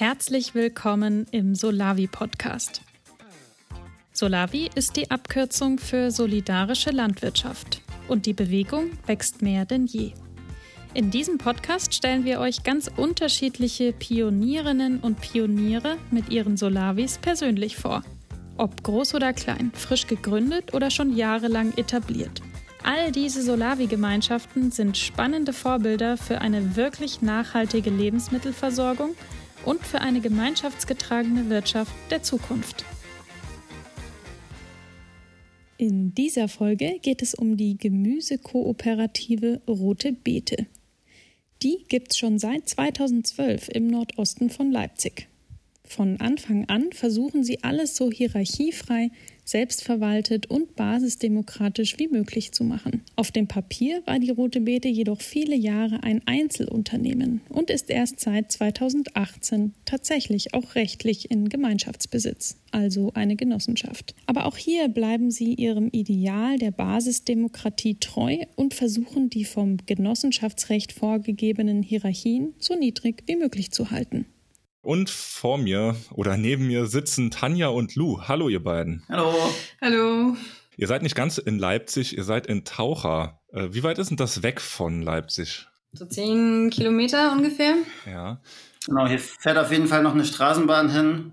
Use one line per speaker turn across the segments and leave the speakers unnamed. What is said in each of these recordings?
Herzlich willkommen im Solavi Podcast. Solavi ist die Abkürzung für solidarische Landwirtschaft und die Bewegung wächst mehr denn je. In diesem Podcast stellen wir euch ganz unterschiedliche Pionierinnen und Pioniere mit ihren Solavis persönlich vor. Ob groß oder klein, frisch gegründet oder schon jahrelang etabliert. All diese Solavi-Gemeinschaften sind spannende Vorbilder für eine wirklich nachhaltige Lebensmittelversorgung und für eine gemeinschaftsgetragene Wirtschaft der Zukunft. In dieser Folge geht es um die Gemüsekooperative Rote Beete. Die gibt es schon seit 2012 im Nordosten von Leipzig. Von Anfang an versuchen sie alles so hierarchiefrei, selbstverwaltet und basisdemokratisch wie möglich zu machen. Auf dem Papier war die Rote Beete jedoch viele Jahre ein Einzelunternehmen und ist erst seit 2018 tatsächlich auch rechtlich in Gemeinschaftsbesitz, also eine Genossenschaft. Aber auch hier bleiben sie ihrem Ideal der Basisdemokratie treu und versuchen die vom Genossenschaftsrecht vorgegebenen Hierarchien so niedrig wie möglich zu halten.
Und vor mir oder neben mir sitzen Tanja und Lou. Hallo, ihr beiden.
Hallo.
Hallo.
Ihr seid nicht ganz in Leipzig, ihr seid in Taucher. Äh, wie weit ist denn das weg von Leipzig?
So zehn Kilometer ungefähr.
Ja.
Genau, hier fährt auf jeden Fall noch eine Straßenbahn hin.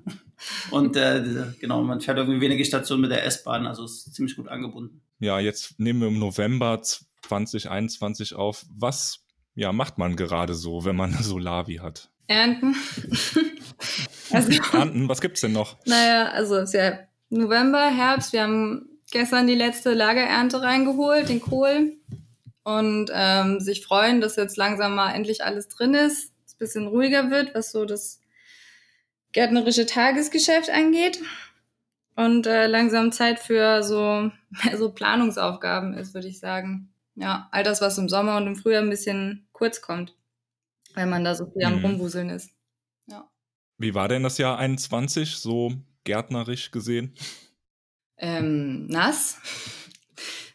Und äh, genau, man fährt irgendwie wenige Stationen mit der S-Bahn, also ist ziemlich gut angebunden.
Ja, jetzt nehmen wir im November 2021 auf. Was ja, macht man gerade so, wenn man Solavi hat?
Ernten.
also, Ernten, was gibt's denn noch?
Naja, also es ist ja November, Herbst. Wir haben gestern die letzte Lagerernte reingeholt, den Kohl. Und ähm, sich freuen, dass jetzt langsam mal endlich alles drin ist, es ein bisschen ruhiger wird, was so das gärtnerische Tagesgeschäft angeht. Und äh, langsam Zeit für so, so Planungsaufgaben ist, würde ich sagen. Ja, all das, was im Sommer und im Frühjahr ein bisschen kurz kommt weil man da so viel am mhm. Rumwuseln ist. Ja.
Wie war denn das Jahr 21 so gärtnerisch gesehen?
Ähm, nass.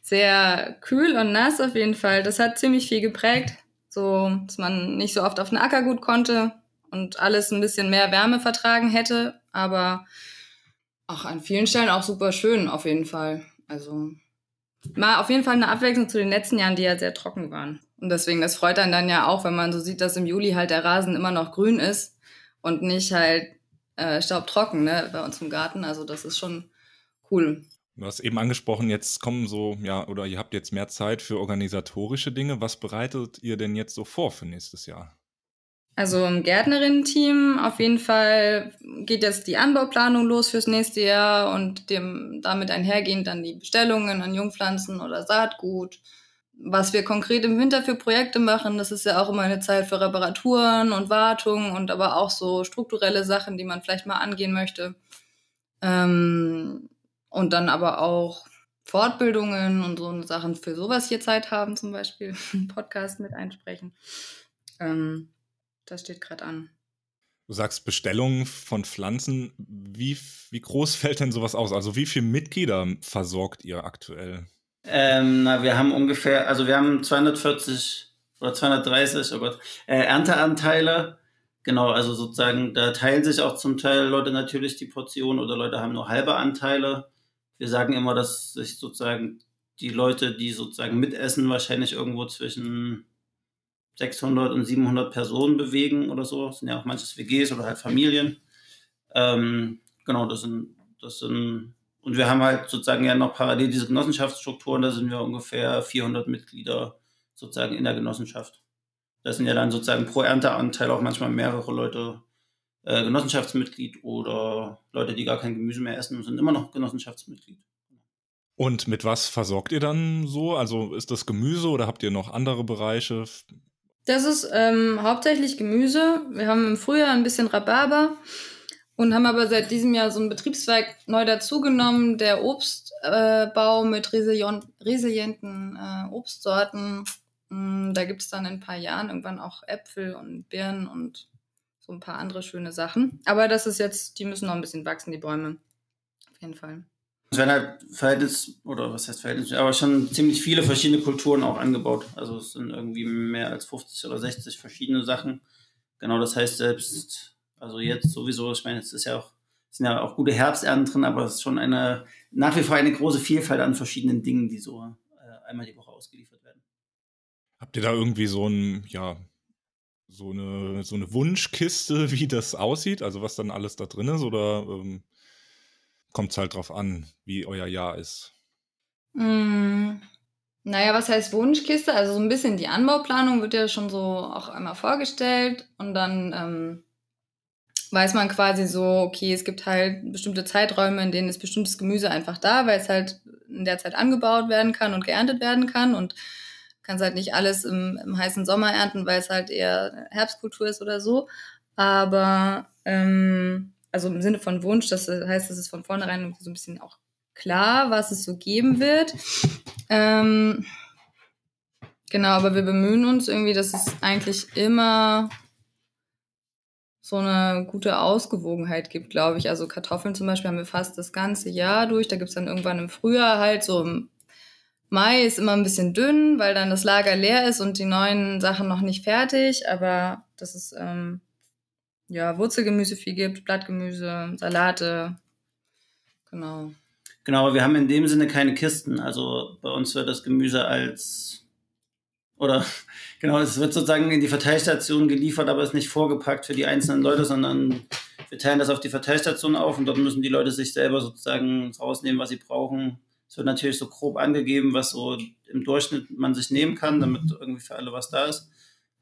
Sehr kühl und nass auf jeden Fall. Das hat ziemlich viel geprägt. So, dass man nicht so oft auf den Acker gut konnte und alles ein bisschen mehr Wärme vertragen hätte. Aber auch an vielen Stellen auch super schön auf jeden Fall. Also mal auf jeden Fall eine Abwechslung zu den letzten Jahren, die ja sehr trocken waren. Und deswegen, das freut einen dann ja auch, wenn man so sieht, dass im Juli halt der Rasen immer noch grün ist und nicht halt äh, staubtrocken ne, bei uns im Garten. Also das ist schon cool.
Du hast eben angesprochen, jetzt kommen so, ja, oder ihr habt jetzt mehr Zeit für organisatorische Dinge. Was bereitet ihr denn jetzt so vor für nächstes Jahr?
Also im Gärtnerinnen-Team auf jeden Fall geht jetzt die Anbauplanung los fürs nächste Jahr und dem damit einhergehend dann die Bestellungen an Jungpflanzen oder Saatgut was wir konkret im Winter für Projekte machen, das ist ja auch immer eine Zeit für Reparaturen und Wartung und aber auch so strukturelle Sachen, die man vielleicht mal angehen möchte. Ähm, und dann aber auch Fortbildungen und so Sachen für sowas hier Zeit haben, zum Beispiel Podcast mit einsprechen. Ähm, das steht gerade an.
Du sagst Bestellungen von Pflanzen. Wie, wie groß fällt denn sowas aus? Also wie viele Mitglieder versorgt ihr aktuell?
Ähm, na, wir haben ungefähr, also wir haben 240 oder 230, oh Gott, äh, Ernteanteile. Genau, also sozusagen, da teilen sich auch zum Teil Leute natürlich die Portion oder Leute haben nur halbe Anteile. Wir sagen immer, dass sich sozusagen die Leute, die sozusagen mitessen, wahrscheinlich irgendwo zwischen 600 und 700 Personen bewegen oder so. Das sind ja auch manches WGs oder halt Familien. Ähm, genau, das sind, das sind und wir haben halt sozusagen ja noch parallel diese Genossenschaftsstrukturen, da sind wir ungefähr 400 Mitglieder sozusagen in der Genossenschaft. Das sind ja dann sozusagen pro Ernteanteil auch manchmal mehrere Leute äh, Genossenschaftsmitglied oder Leute, die gar kein Gemüse mehr essen und sind immer noch Genossenschaftsmitglied.
Und mit was versorgt ihr dann so? Also ist das Gemüse oder habt ihr noch andere Bereiche?
Das ist ähm, hauptsächlich Gemüse. Wir haben im Frühjahr ein bisschen Rhabarber und haben aber seit diesem Jahr so einen Betriebszweig neu dazugenommen, der Obstbau äh, mit resilienten äh, Obstsorten. Mm, da gibt es dann in ein paar Jahren irgendwann auch Äpfel und Birnen und so ein paar andere schöne Sachen. Aber das ist jetzt, die müssen noch ein bisschen wachsen, die Bäume. Auf jeden Fall.
Es werden halt Verhältnis, oder was heißt Verhältnis, aber schon ziemlich viele verschiedene Kulturen auch angebaut. Also es sind irgendwie mehr als 50 oder 60 verschiedene Sachen. Genau, das heißt selbst Also jetzt sowieso, ich meine, es ist ja auch, sind ja auch gute Herbsternten drin, aber es ist schon eine, nach wie vor eine große Vielfalt an verschiedenen Dingen, die so äh, einmal die Woche ausgeliefert werden.
Habt ihr da irgendwie so ein, ja, so eine, so eine Wunschkiste, wie das aussieht? Also was dann alles da drin ist? Oder ähm, kommt es halt drauf an, wie euer Jahr ist?
Mm, naja, was heißt Wunschkiste? Also so ein bisschen die Anbauplanung wird ja schon so auch einmal vorgestellt und dann ähm, weiß man quasi so, okay, es gibt halt bestimmte Zeiträume, in denen ist bestimmtes Gemüse einfach da, weil es halt in der Zeit angebaut werden kann und geerntet werden kann und kannst halt nicht alles im, im heißen Sommer ernten, weil es halt eher Herbstkultur ist oder so. Aber ähm, also im Sinne von Wunsch, das heißt, es ist von vornherein so ein bisschen auch klar, was es so geben wird. Ähm, genau, aber wir bemühen uns irgendwie, dass es eigentlich immer so eine gute Ausgewogenheit gibt, glaube ich. Also Kartoffeln zum Beispiel haben wir fast das ganze Jahr durch. Da gibt's dann irgendwann im Frühjahr halt so im Mai ist immer ein bisschen dünn, weil dann das Lager leer ist und die neuen Sachen noch nicht fertig. Aber dass es ähm, ja Wurzelgemüse viel gibt, Blattgemüse, Salate. Genau.
Genau, wir haben in dem Sinne keine Kisten. Also bei uns wird das Gemüse als oder genau, es wird sozusagen in die Verteilstation geliefert, aber ist nicht vorgepackt für die einzelnen Leute, sondern wir teilen das auf die Verteilstation auf und dort müssen die Leute sich selber sozusagen rausnehmen, was sie brauchen es wird natürlich so grob angegeben, was so im Durchschnitt man sich nehmen kann, damit irgendwie für alle was da ist.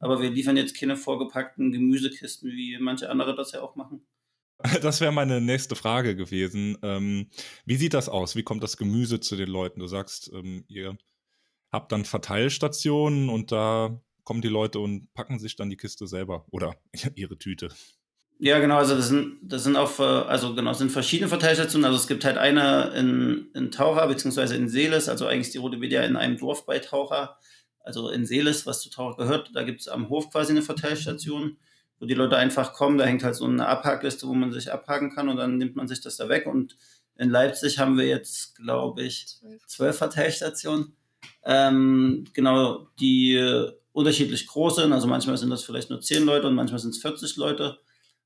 Aber wir liefern jetzt keine vorgepackten Gemüsekisten, wie manche andere das ja auch machen.
Das wäre meine nächste Frage gewesen. Ähm, wie sieht das aus? Wie kommt das Gemüse zu den Leuten? Du sagst, ähm, ihr habt dann Verteilstationen und da kommen die Leute und packen sich dann die Kiste selber oder ihre Tüte.
Ja, genau, also das sind, das sind auch, also genau, es sind verschiedene Verteilstationen. Also es gibt halt eine in, in Taucher, beziehungsweise in Seeles, also eigentlich ist die Rote Bedia in einem Dorf bei Taucher, also in Seeles, was zu Taucher gehört. Da gibt es am Hof quasi eine Verteilstation, wo die Leute einfach kommen. Da hängt halt so eine Abhakliste, wo man sich abhaken kann und dann nimmt man sich das da weg. Und in Leipzig haben wir jetzt, glaube ich, zwölf Verteilstationen. Ähm, genau, die unterschiedlich groß sind. Also manchmal sind das vielleicht nur zehn Leute und manchmal sind es 40 Leute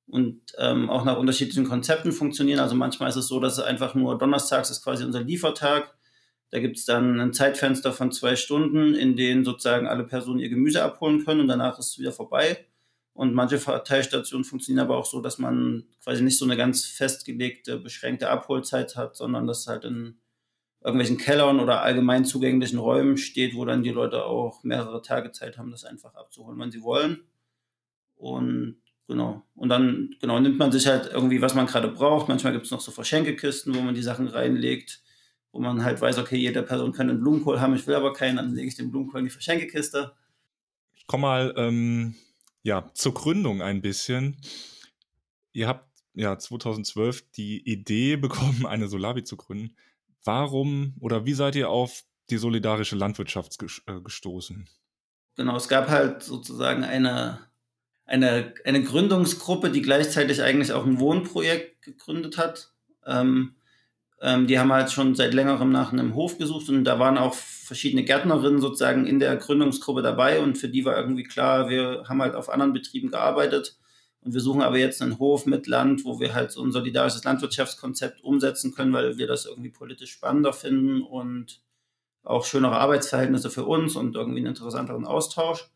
und ähm, auch nach unterschiedlichen Konzepten funktionieren. Also manchmal ist es so, dass es einfach nur donnerstags ist quasi unser Liefertag. Da gibt es dann ein Zeitfenster von zwei Stunden, in denen sozusagen alle Personen ihr Gemüse abholen können und danach ist es wieder vorbei. Und manche Verteilstationen funktionieren aber auch so, dass man quasi nicht so eine ganz festgelegte, beschränkte Abholzeit hat, sondern dass halt in irgendwelchen Kellern oder allgemein zugänglichen Räumen steht, wo dann die Leute auch mehrere Tage Zeit haben, das einfach abzuholen, wenn sie wollen. Und Genau. Und dann genau nimmt man sich halt irgendwie, was man gerade braucht. Manchmal gibt es noch so Verschenkekisten, wo man die Sachen reinlegt, wo man halt weiß, okay, jede Person kann einen Blumenkohl haben, ich will aber keinen, dann lege ich den Blumenkohl in die Verschenkekiste.
Ich komme mal ähm, ja, zur Gründung ein bisschen. Ihr habt ja 2012 die Idee bekommen, eine Solavi zu gründen. Warum oder wie seid ihr auf die solidarische Landwirtschaft äh, gestoßen?
Genau, es gab halt sozusagen eine eine, eine Gründungsgruppe, die gleichzeitig eigentlich auch ein Wohnprojekt gegründet hat. Ähm, ähm, die haben halt schon seit längerem nach einem Hof gesucht und da waren auch verschiedene Gärtnerinnen sozusagen in der Gründungsgruppe dabei und für die war irgendwie klar, wir haben halt auf anderen Betrieben gearbeitet und wir suchen aber jetzt einen Hof mit Land, wo wir halt so ein solidarisches Landwirtschaftskonzept umsetzen können, weil wir das irgendwie politisch spannender finden und auch schönere Arbeitsverhältnisse für uns und irgendwie einen interessanteren Austausch.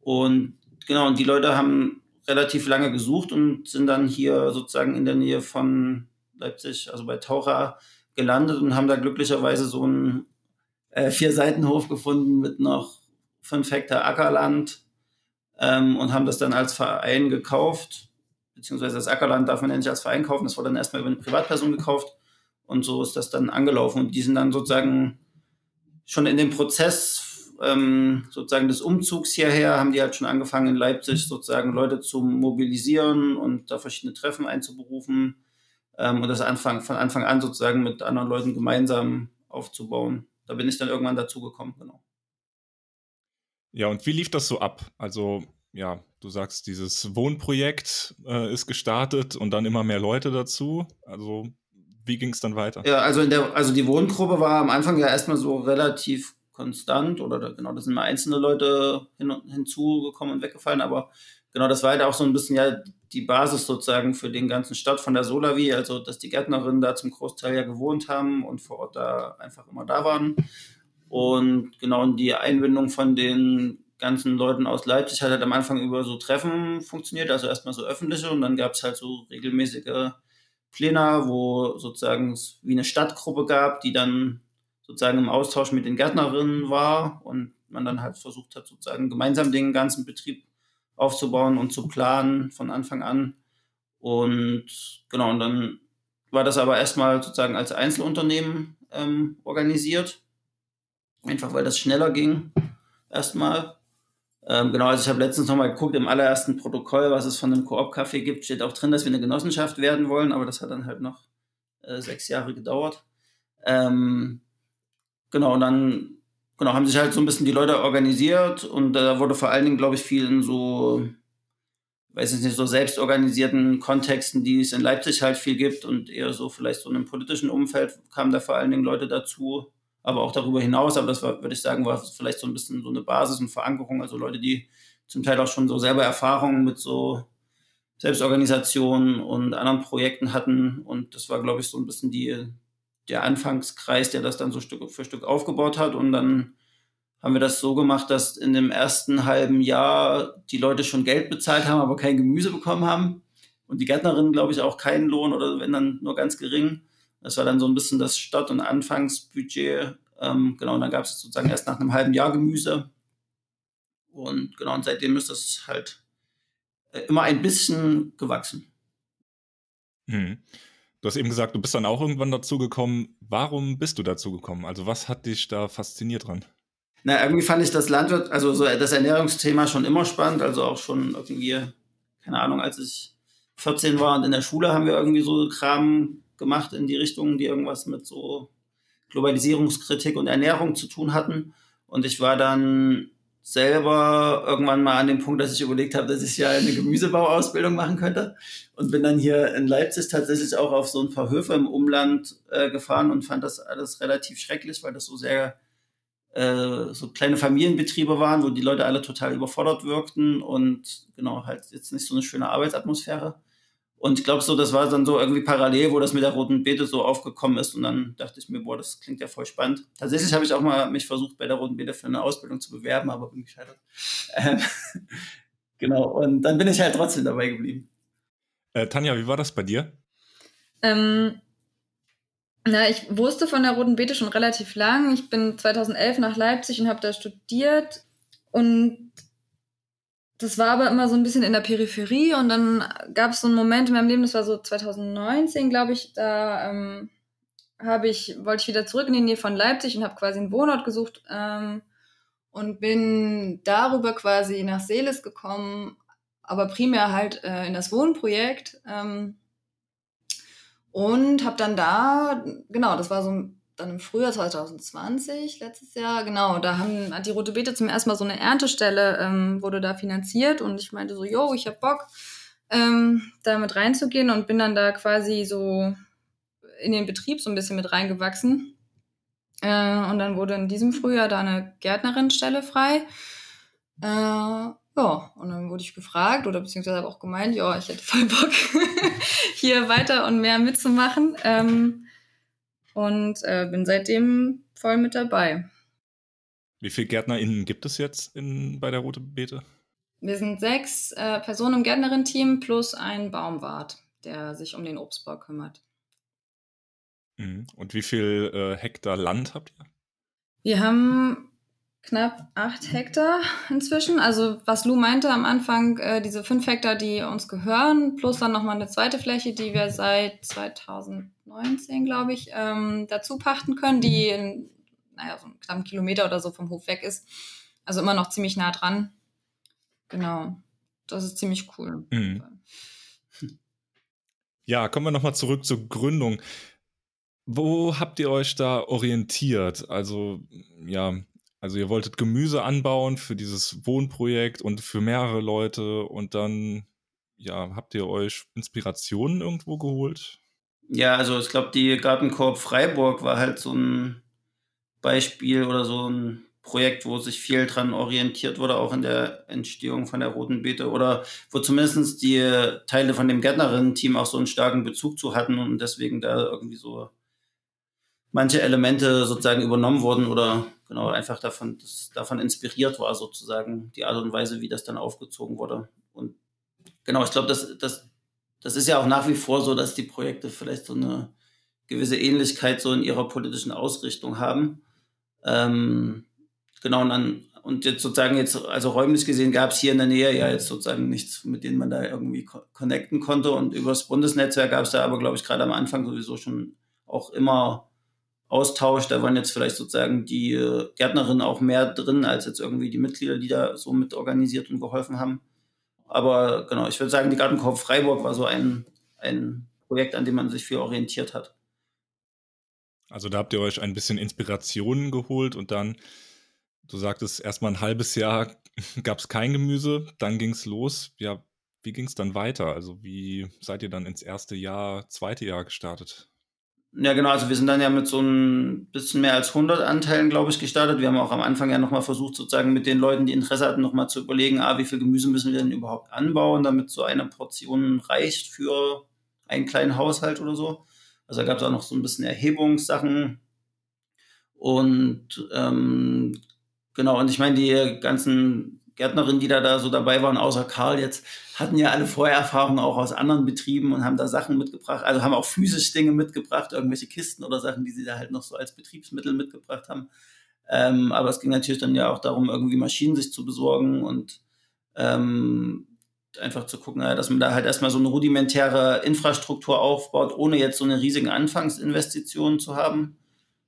Und genau, und die Leute haben relativ lange gesucht und sind dann hier sozusagen in der Nähe von Leipzig, also bei Taucher, gelandet und haben da glücklicherweise so einen äh, Vier-Seiten-Hof gefunden mit noch fünf Hektar Ackerland ähm, und haben das dann als Verein gekauft. Beziehungsweise das Ackerland darf man ja nicht als Verein kaufen, das wurde dann erstmal über eine Privatperson gekauft und so ist das dann angelaufen. Und die sind dann sozusagen schon in dem Prozess ähm, sozusagen des Umzugs hierher haben die halt schon angefangen in Leipzig sozusagen Leute zu mobilisieren und da verschiedene Treffen einzuberufen ähm, und das Anfang, von Anfang an sozusagen mit anderen Leuten gemeinsam aufzubauen. Da bin ich dann irgendwann dazugekommen, genau.
Ja, und wie lief das so ab? Also, ja, du sagst, dieses Wohnprojekt äh, ist gestartet und dann immer mehr Leute dazu. Also, wie ging es dann weiter?
Ja, also, der, also die Wohngruppe war am Anfang ja erstmal so relativ konstant oder da, genau, da sind mal einzelne Leute hin, hinzugekommen und weggefallen, aber genau, das war halt auch so ein bisschen ja die Basis sozusagen für den ganzen Start von der Solavi, also dass die Gärtnerinnen da zum Großteil ja gewohnt haben und vor Ort da einfach immer da waren. Und genau die Einbindung von den ganzen Leuten aus Leipzig hat halt am Anfang über so Treffen funktioniert, also erstmal so öffentliche und dann gab es halt so regelmäßige Pläne, wo sozusagen es wie eine Stadtgruppe gab, die dann sozusagen im Austausch mit den Gärtnerinnen war und man dann halt versucht hat, sozusagen gemeinsam den ganzen Betrieb aufzubauen und zu planen von Anfang an. Und genau, und dann war das aber erstmal sozusagen als Einzelunternehmen ähm, organisiert. Einfach weil das schneller ging, erstmal. Ähm, genau, also ich habe letztens nochmal geguckt, im allerersten Protokoll, was es von einem Koop-Café gibt, steht auch drin, dass wir eine Genossenschaft werden wollen, aber das hat dann halt noch äh, sechs Jahre gedauert. Ähm, genau, und dann genau, haben sich halt so ein bisschen die Leute organisiert und da wurde vor allen Dingen, glaube ich, viel in so, weiß ich nicht, so selbstorganisierten Kontexten, die es in Leipzig halt viel gibt und eher so vielleicht so in einem politischen Umfeld kamen da vor allen Dingen Leute dazu, aber auch darüber hinaus, aber das war, würde ich sagen, war vielleicht so ein bisschen so eine Basis und Verankerung, also Leute, die zum Teil auch schon so selber Erfahrungen mit so Selbstorganisation und anderen Projekten hatten und das war, glaube ich, so ein bisschen die, der Anfangskreis, der das dann so Stück für Stück aufgebaut hat. Und dann haben wir das so gemacht, dass in dem ersten halben Jahr die Leute schon Geld bezahlt haben, aber kein Gemüse bekommen haben. Und die Gärtnerinnen, glaube ich, auch keinen Lohn oder wenn dann nur ganz gering. Das war dann so ein bisschen das Start- und Anfangsbudget. Ähm, genau, und dann gab es sozusagen erst nach einem halben Jahr Gemüse. Und genau, und seitdem ist das halt äh, immer ein bisschen gewachsen.
Mhm. Du hast eben gesagt, du bist dann auch irgendwann dazu gekommen. Warum bist du dazu gekommen? Also was hat dich da fasziniert dran?
Na, irgendwie fand ich das Landwirt, also so das Ernährungsthema schon immer spannend. Also auch schon irgendwie, keine Ahnung, als ich 14 war und in der Schule haben wir irgendwie so Kram gemacht in die Richtung, die irgendwas mit so Globalisierungskritik und Ernährung zu tun hatten. Und ich war dann selber irgendwann mal an dem Punkt, dass ich überlegt habe, dass ich ja eine Gemüsebauausbildung machen könnte und bin dann hier in Leipzig tatsächlich auch auf so ein paar Höfe im Umland äh, gefahren und fand das alles relativ schrecklich, weil das so sehr äh, so kleine Familienbetriebe waren, wo die Leute alle total überfordert wirkten und genau halt jetzt nicht so eine schöne Arbeitsatmosphäre. Und ich glaube so, das war dann so irgendwie parallel, wo das mit der roten Beete so aufgekommen ist. Und dann dachte ich mir, boah, das klingt ja voll spannend. Tatsächlich habe ich auch mal mich versucht, bei der roten Beete für eine Ausbildung zu bewerben, aber bin gescheitert. Ähm, genau. Und dann bin ich halt trotzdem dabei geblieben.
Äh, Tanja, wie war das bei dir?
Ähm, na, ich wusste von der Roten Beete schon relativ lang. Ich bin 2011 nach Leipzig und habe da studiert. Und das war aber immer so ein bisschen in der Peripherie und dann gab es so einen Moment in meinem Leben, das war so 2019, glaube ich, da ähm, habe ich, wollte ich wieder zurück in die Nähe von Leipzig und habe quasi einen Wohnort gesucht ähm, und bin darüber quasi nach Seeles gekommen, aber primär halt äh, in das Wohnprojekt ähm, und habe dann da, genau, das war so ein dann im Frühjahr 2020, letztes Jahr, genau, da haben, hat die Rote Beete zum ersten Mal so eine Erntestelle, ähm, wurde da finanziert und ich meinte so, yo, ich hab Bock, ähm, da mit reinzugehen und bin dann da quasi so in den Betrieb so ein bisschen mit reingewachsen. Äh, und dann wurde in diesem Frühjahr da eine Gärtnerinstelle frei. Äh, ja, und dann wurde ich gefragt oder beziehungsweise habe auch gemeint, ja, ich hätte voll Bock, hier weiter und mehr mitzumachen. Ähm, und äh, bin seitdem voll mit dabei.
Wie viele GärtnerInnen gibt es jetzt in, bei der Rote Beete?
Wir sind sechs äh, Personen im Gärtnerin-Team plus ein Baumwart, der sich um den Obstbau kümmert.
Mhm. Und wie viel äh, Hektar Land habt ihr?
Wir haben knapp acht Hektar inzwischen. Also was Lou meinte am Anfang, äh, diese fünf Hektar, die uns gehören, plus dann nochmal eine zweite Fläche, die wir seit 2019, glaube ich, ähm, dazu pachten können, die in, naja, so einen knappen Kilometer oder so vom Hof weg ist. Also immer noch ziemlich nah dran. Genau. Das ist ziemlich cool. Mhm.
Ja, kommen wir nochmal zurück zur Gründung. Wo habt ihr euch da orientiert? Also, ja, also ihr wolltet Gemüse anbauen für dieses Wohnprojekt und für mehrere Leute und dann, ja, habt ihr euch Inspirationen irgendwo geholt?
Ja, also ich glaube, die Gartenkorb Freiburg war halt so ein Beispiel oder so ein Projekt, wo sich viel dran orientiert wurde, auch in der Entstehung von der Roten Beete oder wo zumindest die Teile von dem Gärtnerinnen-Team auch so einen starken Bezug zu hatten und deswegen da irgendwie so manche Elemente sozusagen übernommen wurden oder genau einfach davon, davon inspiriert war, sozusagen die Art und Weise, wie das dann aufgezogen wurde. Und genau, ich glaube, das, das, das ist ja auch nach wie vor so, dass die Projekte vielleicht so eine gewisse Ähnlichkeit so in ihrer politischen Ausrichtung haben. Ähm, genau, und dann, und jetzt sozusagen jetzt, also räumlich gesehen gab es hier in der Nähe ja jetzt sozusagen nichts, mit denen man da irgendwie connecten konnte. Und über das Bundesnetzwerk gab es da aber, glaube ich, gerade am Anfang sowieso schon auch immer Austausch. Da waren jetzt vielleicht sozusagen die äh, Gärtnerinnen auch mehr drin als jetzt irgendwie die Mitglieder, die da so mit organisiert und geholfen haben. Aber genau, ich würde sagen, die Gartenkorb Freiburg war so ein, ein Projekt, an dem man sich viel orientiert hat.
Also da habt ihr euch ein bisschen Inspirationen geholt und dann, du sagtest, erstmal ein halbes Jahr gab es kein Gemüse, dann ging es los. Ja, wie ging es dann weiter? Also wie seid ihr dann ins erste Jahr, zweite Jahr gestartet?
Ja, genau. Also wir sind dann ja mit so ein bisschen mehr als 100 Anteilen, glaube ich, gestartet. Wir haben auch am Anfang ja nochmal versucht, sozusagen mit den Leuten, die Interesse hatten, nochmal zu überlegen, ah, wie viel Gemüse müssen wir denn überhaupt anbauen, damit so eine Portion reicht für einen kleinen Haushalt oder so. Also da gab es auch noch so ein bisschen Erhebungssachen. Und ähm, genau, und ich meine, die ganzen Gärtnerinnen, die da, da so dabei waren, außer Karl jetzt, hatten ja alle Vorerfahrungen auch aus anderen Betrieben und haben da Sachen mitgebracht, also haben auch physisch Dinge mitgebracht, irgendwelche Kisten oder Sachen, die sie da halt noch so als Betriebsmittel mitgebracht haben. Ähm, aber es ging natürlich dann ja auch darum, irgendwie Maschinen sich zu besorgen und ähm, einfach zu gucken, dass man da halt erstmal so eine rudimentäre Infrastruktur aufbaut, ohne jetzt so eine riesige Anfangsinvestition zu haben.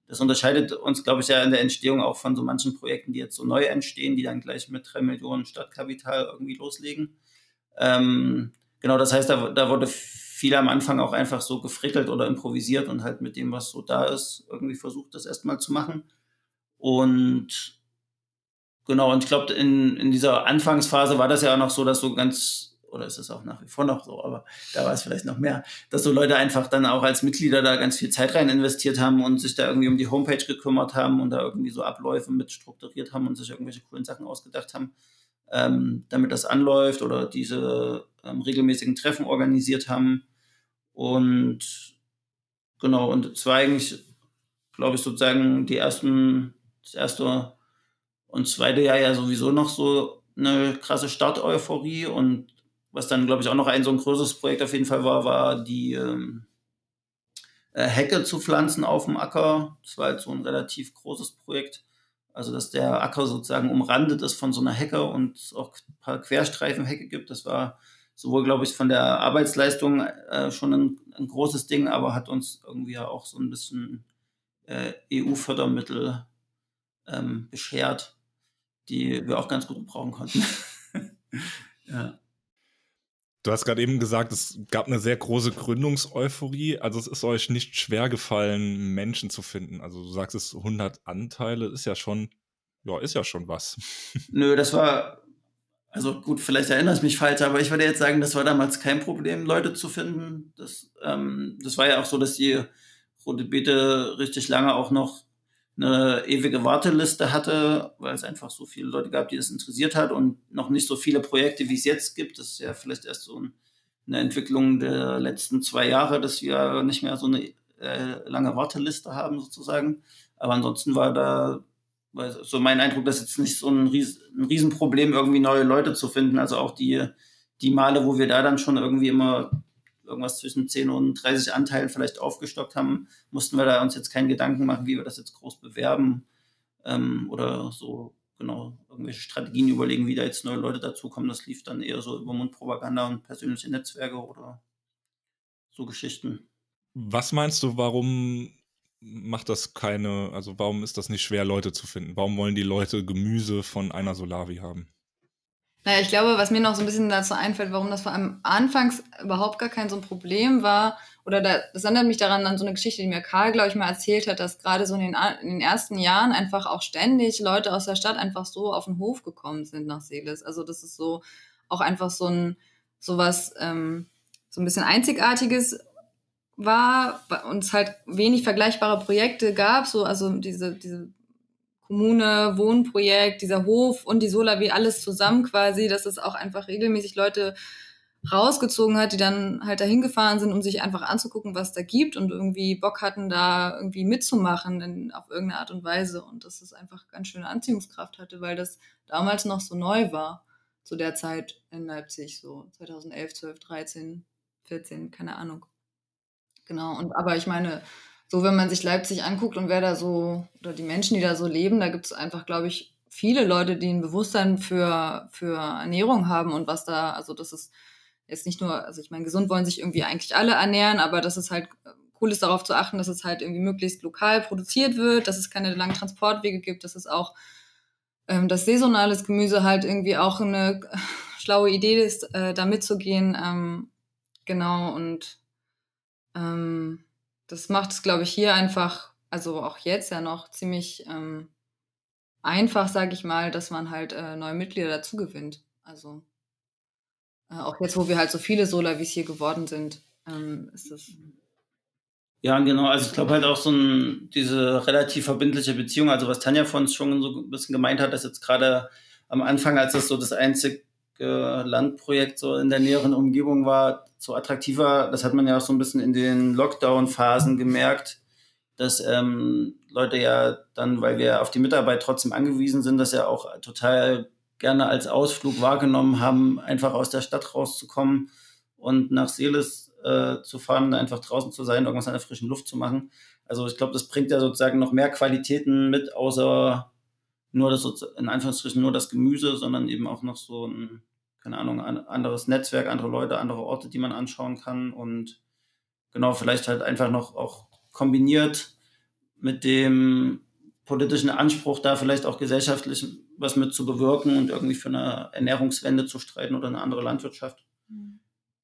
Das unterscheidet uns, glaube ich, ja in der Entstehung auch von so manchen Projekten, die jetzt so neu entstehen, die dann gleich mit drei Millionen Stadtkapital irgendwie loslegen. Ähm, genau, das heißt, da, da wurde viel am Anfang auch einfach so gefrickelt oder improvisiert und halt mit dem, was so da ist, irgendwie versucht, das erstmal zu machen. Und Genau, und ich glaube, in, in dieser Anfangsphase war das ja auch noch so, dass so ganz, oder ist es auch nach wie vor noch so, aber da war es vielleicht noch mehr, dass so Leute einfach dann auch als Mitglieder da ganz viel Zeit rein investiert haben und sich da irgendwie um die Homepage gekümmert haben und da irgendwie so Abläufe mit strukturiert haben und sich irgendwelche coolen Sachen ausgedacht haben, ähm, damit das anläuft oder diese ähm, regelmäßigen Treffen organisiert haben. Und genau, und es war eigentlich, glaube ich, sozusagen die ersten, das erste und zweite Jahr ja sowieso noch so eine krasse Start-Euphorie. Und was dann, glaube ich, auch noch ein so ein größeres Projekt auf jeden Fall war, war die ähm, äh, Hecke zu pflanzen auf dem Acker. Das war halt so ein relativ großes Projekt. Also, dass der Acker sozusagen umrandet ist von so einer Hecke und auch ein paar Querstreifenhecke gibt. Das war sowohl, glaube ich, von der Arbeitsleistung äh, schon ein, ein, großes Ding, aber hat uns irgendwie auch so ein bisschen äh, EU-Fördermittel ähm, beschert die wir auch ganz gut brauchen konnten. ja.
Du hast gerade eben gesagt, es gab eine sehr große Gründungseuphorie. Also es ist euch nicht schwer gefallen, Menschen zu finden. Also du sagst es 100 Anteile, ist ja schon, ja, ist ja schon was.
Nö, das war, also gut, vielleicht erinnere ich mich falsch, aber ich würde jetzt sagen, das war damals kein Problem, Leute zu finden. Das, ähm, das war ja auch so, dass die Rote Beete richtig lange auch noch eine ewige Warteliste hatte, weil es einfach so viele Leute gab, die das interessiert hat und noch nicht so viele Projekte, wie es jetzt gibt. Das ist ja vielleicht erst so eine Entwicklung der letzten zwei Jahre, dass wir nicht mehr so eine äh, lange Warteliste haben sozusagen. Aber ansonsten war da so mein Eindruck, dass jetzt nicht so ein, Ries ein Riesenproblem, irgendwie neue Leute zu finden. Also auch die, die Male, wo wir da dann schon irgendwie immer irgendwas zwischen 10 und 30 Anteilen vielleicht aufgestockt haben, mussten wir da uns jetzt keinen Gedanken machen, wie wir das jetzt groß bewerben ähm, oder so genau irgendwelche Strategien überlegen, wie da jetzt neue Leute dazukommen. Das lief dann eher so über Mundpropaganda und persönliche Netzwerke oder so Geschichten.
Was meinst du, warum macht das keine, also warum ist das nicht schwer, Leute zu finden? Warum wollen die Leute Gemüse von einer Solavi haben?
Naja, ich glaube, was mir noch so ein bisschen dazu einfällt, warum das vor allem anfangs überhaupt gar kein so ein Problem war, oder da, das erinnert mich daran an so eine Geschichte, die mir Karl, glaube ich, mal erzählt hat, dass gerade so in den, in den ersten Jahren einfach auch ständig Leute aus der Stadt einfach so auf den Hof gekommen sind nach Seeles. Also das ist so auch einfach so ein sowas, ähm, so ein bisschen Einzigartiges war und es halt wenig vergleichbare Projekte gab, so also diese, diese Kommune, Wohnprojekt, dieser Hof und die Sola wie alles zusammen quasi, dass es auch einfach regelmäßig Leute rausgezogen hat, die dann halt dahin gefahren sind, um sich einfach anzugucken, was da gibt und irgendwie Bock hatten, da irgendwie mitzumachen in, auf irgendeine Art und Weise und dass es einfach ganz schöne Anziehungskraft hatte, weil das damals noch so neu war zu der Zeit in Leipzig, so 2011, 12, 13, 14, keine Ahnung. Genau, und aber ich meine, so wenn man sich Leipzig anguckt und wer da so, oder die Menschen, die da so leben, da gibt es einfach, glaube ich, viele Leute, die ein Bewusstsein für, für Ernährung haben und was da, also das ist jetzt nicht nur, also ich meine, gesund wollen sich irgendwie eigentlich alle ernähren, aber das ist halt cool ist darauf zu achten, dass es halt irgendwie möglichst lokal produziert wird, dass es keine langen Transportwege gibt, dass es auch ähm, dass saisonales Gemüse halt irgendwie auch eine schlaue Idee ist, äh, da mitzugehen. Ähm, genau, und ähm, das macht es, glaube ich, hier einfach, also auch jetzt ja noch ziemlich ähm, einfach, sage ich mal, dass man halt äh, neue Mitglieder dazu gewinnt. Also äh, auch jetzt, wo wir halt so viele es hier geworden sind, ähm, ist das
ja, genau. Also ich glaube halt auch so ein, diese relativ verbindliche Beziehung, also was Tanja von uns schon so ein bisschen gemeint hat, dass jetzt gerade am Anfang, als das so das einzige Landprojekt so in der näheren Umgebung war, so attraktiver, das hat man ja auch so ein bisschen in den Lockdown-Phasen gemerkt, dass ähm, Leute ja dann, weil wir auf die Mitarbeit trotzdem angewiesen sind, dass ja auch total gerne als Ausflug wahrgenommen haben, einfach aus der Stadt rauszukommen und nach Seeles äh, zu fahren, einfach draußen zu sein, irgendwas an der frischen Luft zu machen. Also ich glaube, das bringt ja sozusagen noch mehr Qualitäten mit, außer nur das, in Anführungsstrichen nur das Gemüse, sondern eben auch noch so ein, keine Ahnung, ein anderes Netzwerk, andere Leute, andere Orte, die man anschauen kann und genau, vielleicht halt einfach noch auch kombiniert mit dem politischen Anspruch, da vielleicht auch gesellschaftlich was mit zu bewirken und irgendwie für eine Ernährungswende zu streiten oder eine andere Landwirtschaft. Mhm.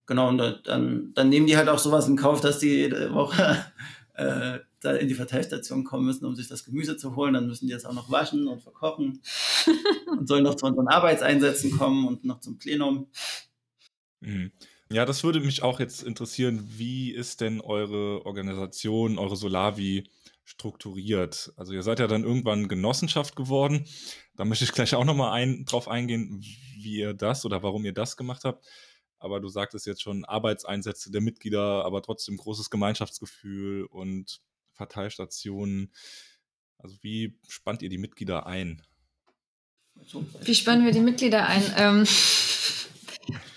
Genau, und dann, dann nehmen die halt auch sowas in Kauf, dass die jede Woche äh, in die Verteilstation kommen müssen, um sich das Gemüse zu holen. Dann müssen die das auch noch waschen und verkochen und sollen noch zu unseren Arbeitseinsätzen kommen und noch zum Plenum.
Mhm. Ja, das würde mich auch jetzt interessieren. Wie ist denn eure Organisation, eure Solavi strukturiert? Also ihr seid ja dann irgendwann Genossenschaft geworden. Da möchte ich gleich auch nochmal ein, drauf eingehen, wie ihr das oder warum ihr das gemacht habt aber du sagtest jetzt schon Arbeitseinsätze der Mitglieder, aber trotzdem großes Gemeinschaftsgefühl und Verteilstationen. Also wie spannt ihr die Mitglieder ein?
Wie spannen wir die Mitglieder ein? Ähm,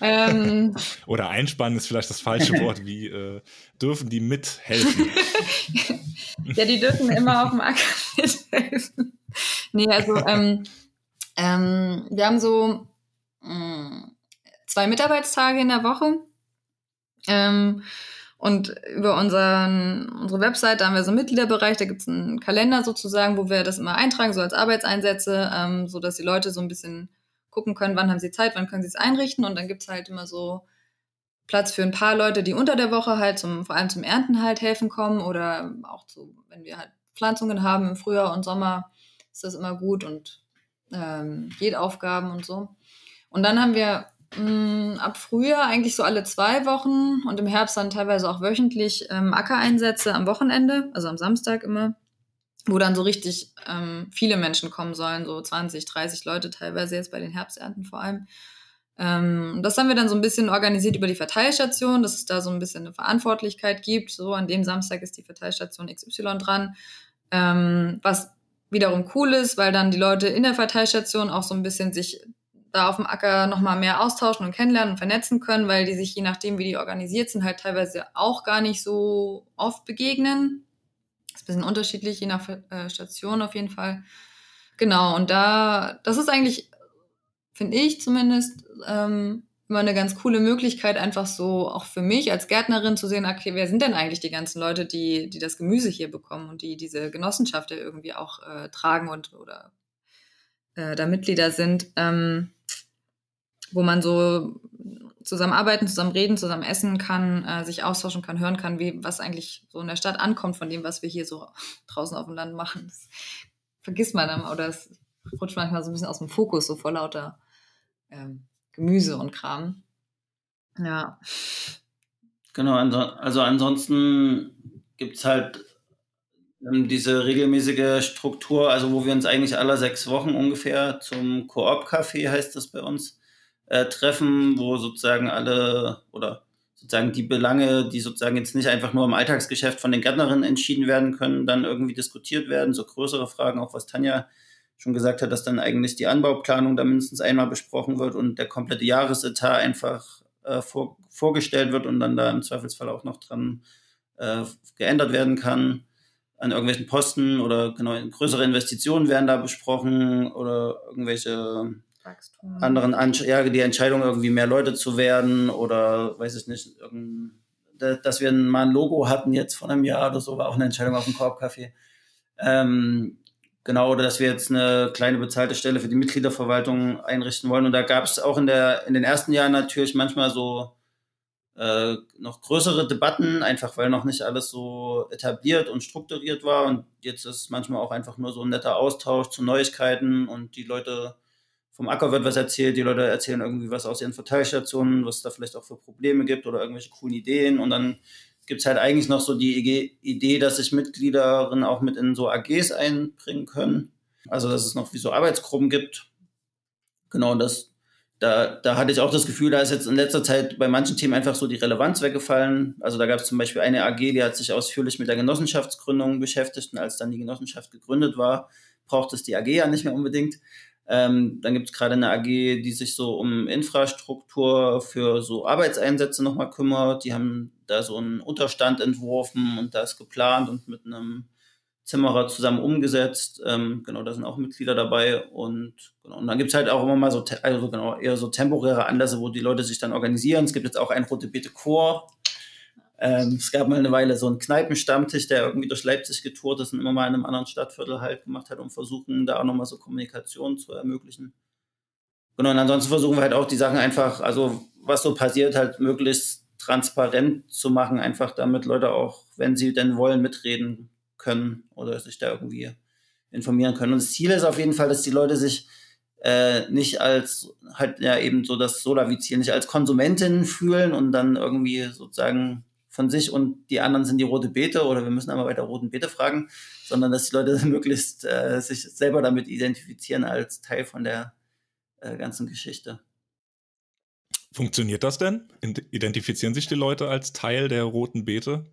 ähm, Oder einspannen ist vielleicht das falsche Wort. Wie äh, dürfen die mithelfen?
ja, die dürfen immer auf dem Acker mithelfen. Nee, also ähm, ähm, wir haben so mh, mm, zwei Mitarbeitstage in der Woche. Und über unseren, unsere Website, da haben wir so einen Mitgliederbereich, da gibt es einen Kalender sozusagen, wo wir das immer eintragen, so als Arbeitseinsätze, ähm, so dass die Leute so ein bisschen gucken können, wann haben sie Zeit, wann können sie es einrichten. Und dann gibt es halt immer so Platz für ein paar Leute, die unter der Woche halt zum, vor allem zum Ernten halt helfen kommen oder auch zu, wenn wir halt Pflanzungen haben im Frühjahr und Sommer, ist das immer gut und ähm, Aufgaben und so. Und dann haben wir Mm, ab Frühjahr eigentlich so alle zwei Wochen und im Herbst dann teilweise auch wöchentlich ähm, Ackereinsätze am Wochenende, also am Samstag immer, wo dann so richtig ähm, viele Menschen kommen sollen, so 20, 30 Leute teilweise jetzt bei den Herbsternten vor allem. Ähm, das haben wir dann so ein bisschen organisiert über die Verteilstation, dass es da so ein bisschen eine Verantwortlichkeit gibt. So an dem Samstag ist die Verteilstation XY dran, ähm, was wiederum cool ist, weil dann die Leute in der Verteilstation auch so ein bisschen sich da auf dem Acker nochmal mehr austauschen und kennenlernen und vernetzen können, weil die sich je nachdem, wie die organisiert sind, halt teilweise auch gar nicht so oft begegnen. Ist ein bisschen unterschiedlich, je nach äh, Station auf jeden Fall. Genau, und da, das ist eigentlich, finde ich zumindest, ähm, immer eine ganz coole Möglichkeit, einfach so auch für mich als Gärtnerin zu sehen, okay, wer sind denn eigentlich die ganzen Leute, die, die das Gemüse hier bekommen und die diese Genossenschaft ja irgendwie auch äh, tragen und oder äh, da Mitglieder sind. Ähm, wo man so zusammen arbeiten, zusammen reden, zusammen essen kann, äh, sich austauschen kann, hören kann, wie was eigentlich so in der Stadt ankommt von dem, was wir hier so draußen auf dem Land machen. Das vergisst man dann oder es rutscht manchmal so ein bisschen aus dem Fokus, so vor lauter ähm, Gemüse und Kram. Ja.
Genau, also ansonsten gibt es halt ähm, diese regelmäßige Struktur, also wo wir uns eigentlich alle sechs Wochen ungefähr zum Koop-Café, heißt das bei uns, äh, treffen, wo sozusagen alle oder sozusagen die Belange, die sozusagen jetzt nicht einfach nur im Alltagsgeschäft von den Gärtnerinnen entschieden werden können, dann irgendwie diskutiert werden, so größere Fragen, auch was Tanja schon gesagt hat, dass dann eigentlich die Anbauplanung da mindestens einmal besprochen wird und der komplette Jahresetat einfach äh, vor, vorgestellt wird und dann da im Zweifelsfall auch noch dran äh, geändert werden kann. An irgendwelchen Posten oder genau größere Investitionen werden da besprochen oder irgendwelche Wachstum. anderen ja, die Entscheidung irgendwie mehr Leute zu werden oder weiß ich nicht, dass wir mal ein Logo hatten jetzt vor einem Jahr oder so, war auch eine Entscheidung auf dem Korbcafé. Ähm, genau, oder dass wir jetzt eine kleine bezahlte Stelle für die Mitgliederverwaltung einrichten wollen. Und da gab es auch in, der, in den ersten Jahren natürlich manchmal so äh, noch größere Debatten, einfach weil noch nicht alles so etabliert und strukturiert war. Und jetzt ist manchmal auch einfach nur so ein netter Austausch zu Neuigkeiten und die Leute vom Acker wird was erzählt, die Leute erzählen irgendwie was aus ihren Verteilstationen, was es da vielleicht auch für Probleme gibt oder irgendwelche coolen Ideen. Und dann gibt es halt eigentlich noch so die Idee, dass sich Mitgliederinnen auch mit in so AGs einbringen können. Also dass es noch wie so Arbeitsgruppen gibt. Genau, das da, da hatte ich auch das Gefühl, da ist jetzt in letzter Zeit bei manchen Themen einfach so die Relevanz weggefallen. Also da gab es zum Beispiel eine AG, die hat sich ausführlich mit der Genossenschaftsgründung beschäftigt und als dann die Genossenschaft gegründet war, braucht es die AG ja nicht mehr unbedingt. Ähm, dann gibt es gerade eine AG, die sich so um Infrastruktur für so Arbeitseinsätze nochmal kümmert. Die haben da so einen Unterstand entworfen und das geplant und mit einem Zimmerer zusammen umgesetzt. Ähm, genau, da sind auch Mitglieder dabei. Und, genau, und dann gibt's halt auch immer mal so, also genau, eher so temporäre Anlässe, wo die Leute sich dann organisieren. Es gibt jetzt auch ein Rote Beete Chor. Ähm, es gab mal eine Weile so einen Kneipenstammtisch, der irgendwie durch Leipzig getourt ist und immer mal in einem anderen Stadtviertel halt gemacht hat, um versuchen, da auch nochmal so Kommunikation zu ermöglichen. Genau, und ansonsten versuchen wir halt auch die Sachen einfach, also was so passiert, halt möglichst transparent zu machen, einfach damit Leute auch, wenn sie denn wollen, mitreden können oder sich da irgendwie informieren können. Und das Ziel ist auf jeden Fall, dass die Leute sich äh, nicht als halt ja eben so das Solavi-Ziel, nicht als Konsumentinnen fühlen und dann irgendwie sozusagen von sich und die anderen sind die rote Beete oder wir müssen einmal bei der roten Beete fragen, sondern dass die Leute möglichst äh, sich selber damit identifizieren als Teil von der äh, ganzen Geschichte.
Funktioniert das denn? Identifizieren sich die Leute als Teil der roten Beete?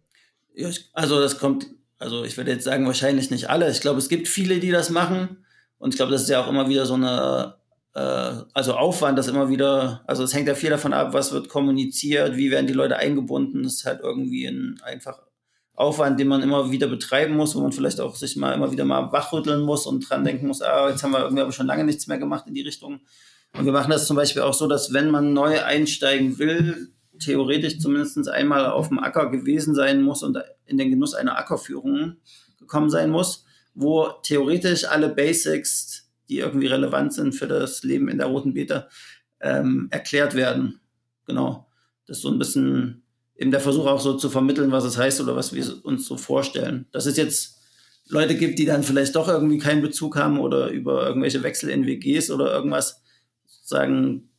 Ja, also das kommt also ich würde jetzt sagen, wahrscheinlich nicht alle. Ich glaube, es gibt viele, die das machen. Und ich glaube, das ist ja auch immer wieder so eine, also Aufwand, das immer wieder, also es hängt ja viel davon ab, was wird kommuniziert, wie werden die Leute eingebunden. Das ist halt irgendwie ein einfach Aufwand, den man immer wieder betreiben muss, wo man vielleicht auch sich mal immer wieder mal wachrütteln muss und dran denken muss, ah, jetzt haben wir irgendwie aber schon lange nichts mehr gemacht in die Richtung. Und wir machen das zum Beispiel auch so, dass wenn man neu einsteigen will, theoretisch zumindest einmal auf dem Acker gewesen sein muss und in den Genuss einer Ackerführung gekommen sein muss, wo theoretisch alle Basics, die irgendwie relevant sind für das Leben in der Roten Beete, ähm, erklärt werden. Genau. Das ist so ein bisschen eben der Versuch auch so zu vermitteln, was es heißt oder was wir uns so vorstellen. Dass es jetzt Leute gibt, die dann vielleicht doch irgendwie keinen Bezug haben oder über irgendwelche Wechsel in WGs oder irgendwas sagen,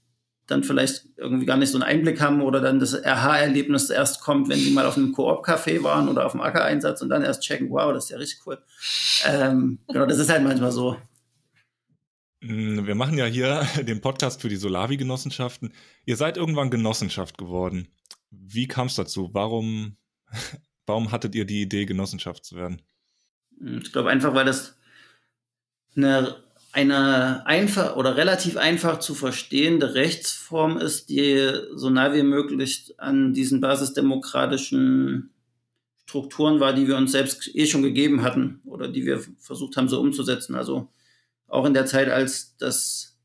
dann vielleicht irgendwie gar nicht so einen Einblick haben oder dann das RH-Erlebnis erst kommt, wenn sie mal auf einem Koop-Café waren oder auf dem Acker-Einsatz und dann erst checken, wow, das ist ja richtig cool. Ähm, genau, das ist halt manchmal so.
Mm, wir machen ja hier den Podcast für die Solavi-Genossenschaften. Ihr seid irgendwann Genossenschaft geworden. Wie kam es dazu? Warum, warum hattet ihr die Idee, Genossenschaft zu werden?
Ich glaube einfach, weil das eine eine einfach oder relativ einfach zu verstehende Rechtsform ist, die so nah wie möglich an diesen basisdemokratischen Strukturen war, die wir uns selbst eh schon gegeben hatten oder die wir versucht haben, so umzusetzen. Also auch in der Zeit, als das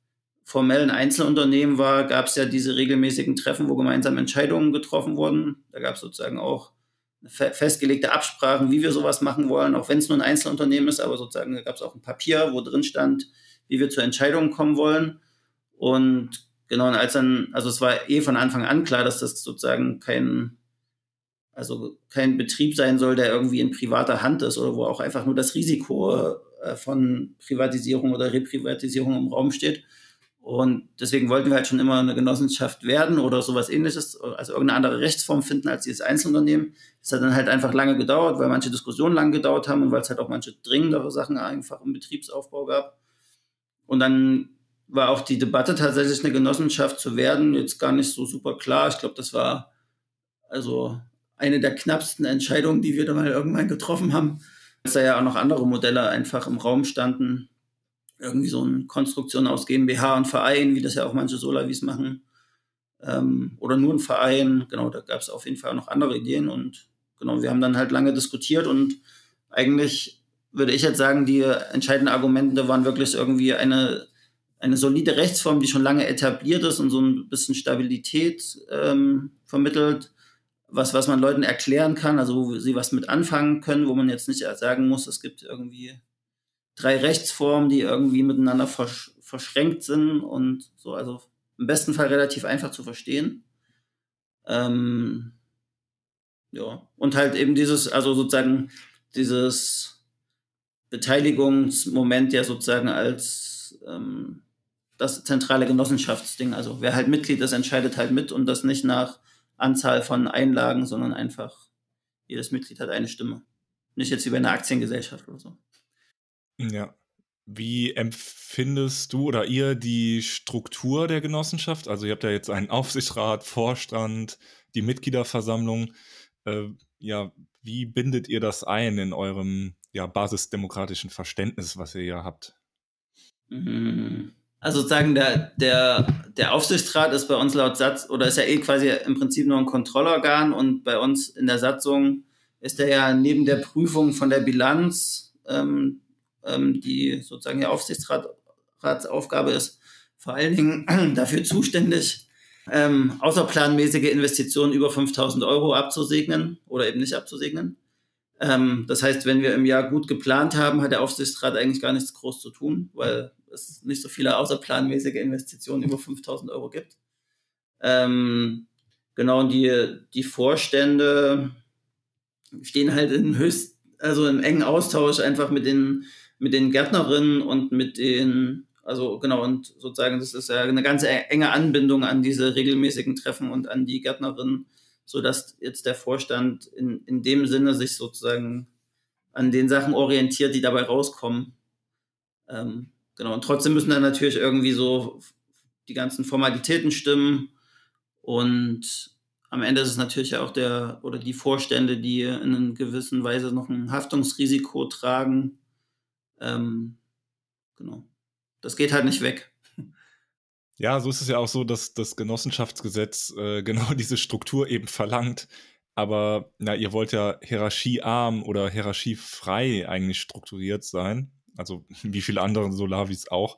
formell ein Einzelunternehmen war, gab es ja diese regelmäßigen Treffen, wo gemeinsam Entscheidungen getroffen wurden. Da gab es sozusagen auch festgelegte Absprachen, wie wir sowas machen wollen, auch wenn es nur ein Einzelunternehmen ist, aber sozusagen gab es auch ein Papier, wo drin stand, wie wir zu Entscheidungen kommen wollen. Und genau, und als dann, also es war eh von Anfang an klar, dass das sozusagen kein, also kein Betrieb sein soll, der irgendwie in privater Hand ist oder wo auch einfach nur das Risiko von Privatisierung oder Reprivatisierung im Raum steht. Und deswegen wollten wir halt schon immer eine Genossenschaft werden oder sowas ähnliches, also irgendeine andere Rechtsform finden als dieses Einzelunternehmen. Das hat dann halt einfach lange gedauert, weil manche Diskussionen lange gedauert haben und weil es halt auch manche dringendere Sachen einfach im Betriebsaufbau gab. Und dann war auch die Debatte tatsächlich eine Genossenschaft zu werden jetzt gar nicht so super klar. Ich glaube, das war also eine der knappsten Entscheidungen, die wir da mal irgendwann getroffen haben. Dass da ja auch noch andere Modelle einfach im Raum standen, irgendwie so eine Konstruktion aus GmbH und Verein, wie das ja auch manche Solavis machen. Ähm, oder nur ein Verein. Genau, da gab es auf jeden Fall auch noch andere Ideen. Und genau, wir haben dann halt lange diskutiert und eigentlich würde ich jetzt sagen, die entscheidenden Argumente waren wirklich irgendwie eine, eine solide Rechtsform, die schon lange etabliert ist und so ein bisschen Stabilität ähm, vermittelt, was, was man Leuten erklären kann, also wo sie was mit anfangen können, wo man jetzt nicht sagen muss, es gibt irgendwie drei Rechtsformen, die irgendwie miteinander versch verschränkt sind und so, also im besten Fall relativ einfach zu verstehen. Ähm, ja, und halt eben dieses, also sozusagen dieses Beteiligungsmoment ja sozusagen als ähm, das zentrale Genossenschaftsding. Also wer halt Mitglied ist, entscheidet halt mit und das nicht nach Anzahl von Einlagen, sondern einfach jedes Mitglied hat eine Stimme. Nicht jetzt wie bei einer Aktiengesellschaft oder so.
Ja. Wie empfindest du oder ihr die Struktur der Genossenschaft? Also ihr habt ja jetzt einen Aufsichtsrat, Vorstand, die Mitgliederversammlung. Äh, ja, wie bindet ihr das ein in eurem ja, basisdemokratischen Verständnis, was ihr ja habt?
Mhm. Also sozusagen der, der, der Aufsichtsrat ist bei uns laut Satz oder ist ja eh quasi im Prinzip nur ein Kontrollorgan und bei uns in der Satzung ist er ja neben der Prüfung von der Bilanz ähm, ähm, die sozusagen die Aufsichtsratsaufgabe ist, vor allen Dingen dafür zuständig, ähm, außerplanmäßige Investitionen über 5000 Euro abzusegnen oder eben nicht abzusegnen. Ähm, das heißt, wenn wir im Jahr gut geplant haben, hat der Aufsichtsrat eigentlich gar nichts groß zu tun, weil es nicht so viele außerplanmäßige Investitionen über 5000 Euro gibt. Ähm, genau, und die, die Vorstände stehen halt in höchst, also im engen Austausch einfach mit den mit den Gärtnerinnen und mit den, also genau, und sozusagen, das ist ja eine ganz e-, enge Anbindung an diese regelmäßigen Treffen und an die Gärtnerinnen, sodass jetzt der Vorstand in, in dem Sinne sich sozusagen an den Sachen orientiert, die dabei rauskommen. Ähm, genau, und trotzdem müssen dann natürlich irgendwie so die ganzen Formalitäten stimmen und am Ende ist es natürlich auch der oder die Vorstände, die in einer gewissen Weise noch ein Haftungsrisiko tragen ähm, genau. Das geht halt nicht weg.
Ja, so ist es ja auch so, dass das Genossenschaftsgesetz äh, genau diese Struktur eben verlangt. Aber na, ihr wollt ja hierarchiearm oder hierarchiefrei eigentlich strukturiert sein. Also wie viele andere Solavis auch.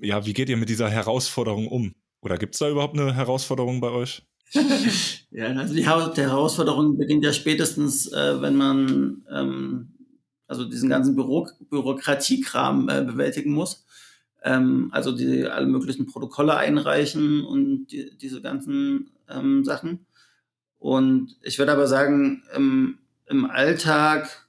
Ja, wie geht ihr mit dieser Herausforderung um? Oder gibt es da überhaupt eine Herausforderung bei euch?
ja, also die Herausforderung beginnt ja spätestens, äh, wenn man ähm, also diesen ganzen Büro Bürokratiekram äh, bewältigen muss. Ähm, also die alle möglichen Protokolle einreichen und die, diese ganzen ähm, Sachen. Und ich würde aber sagen, im, im Alltag,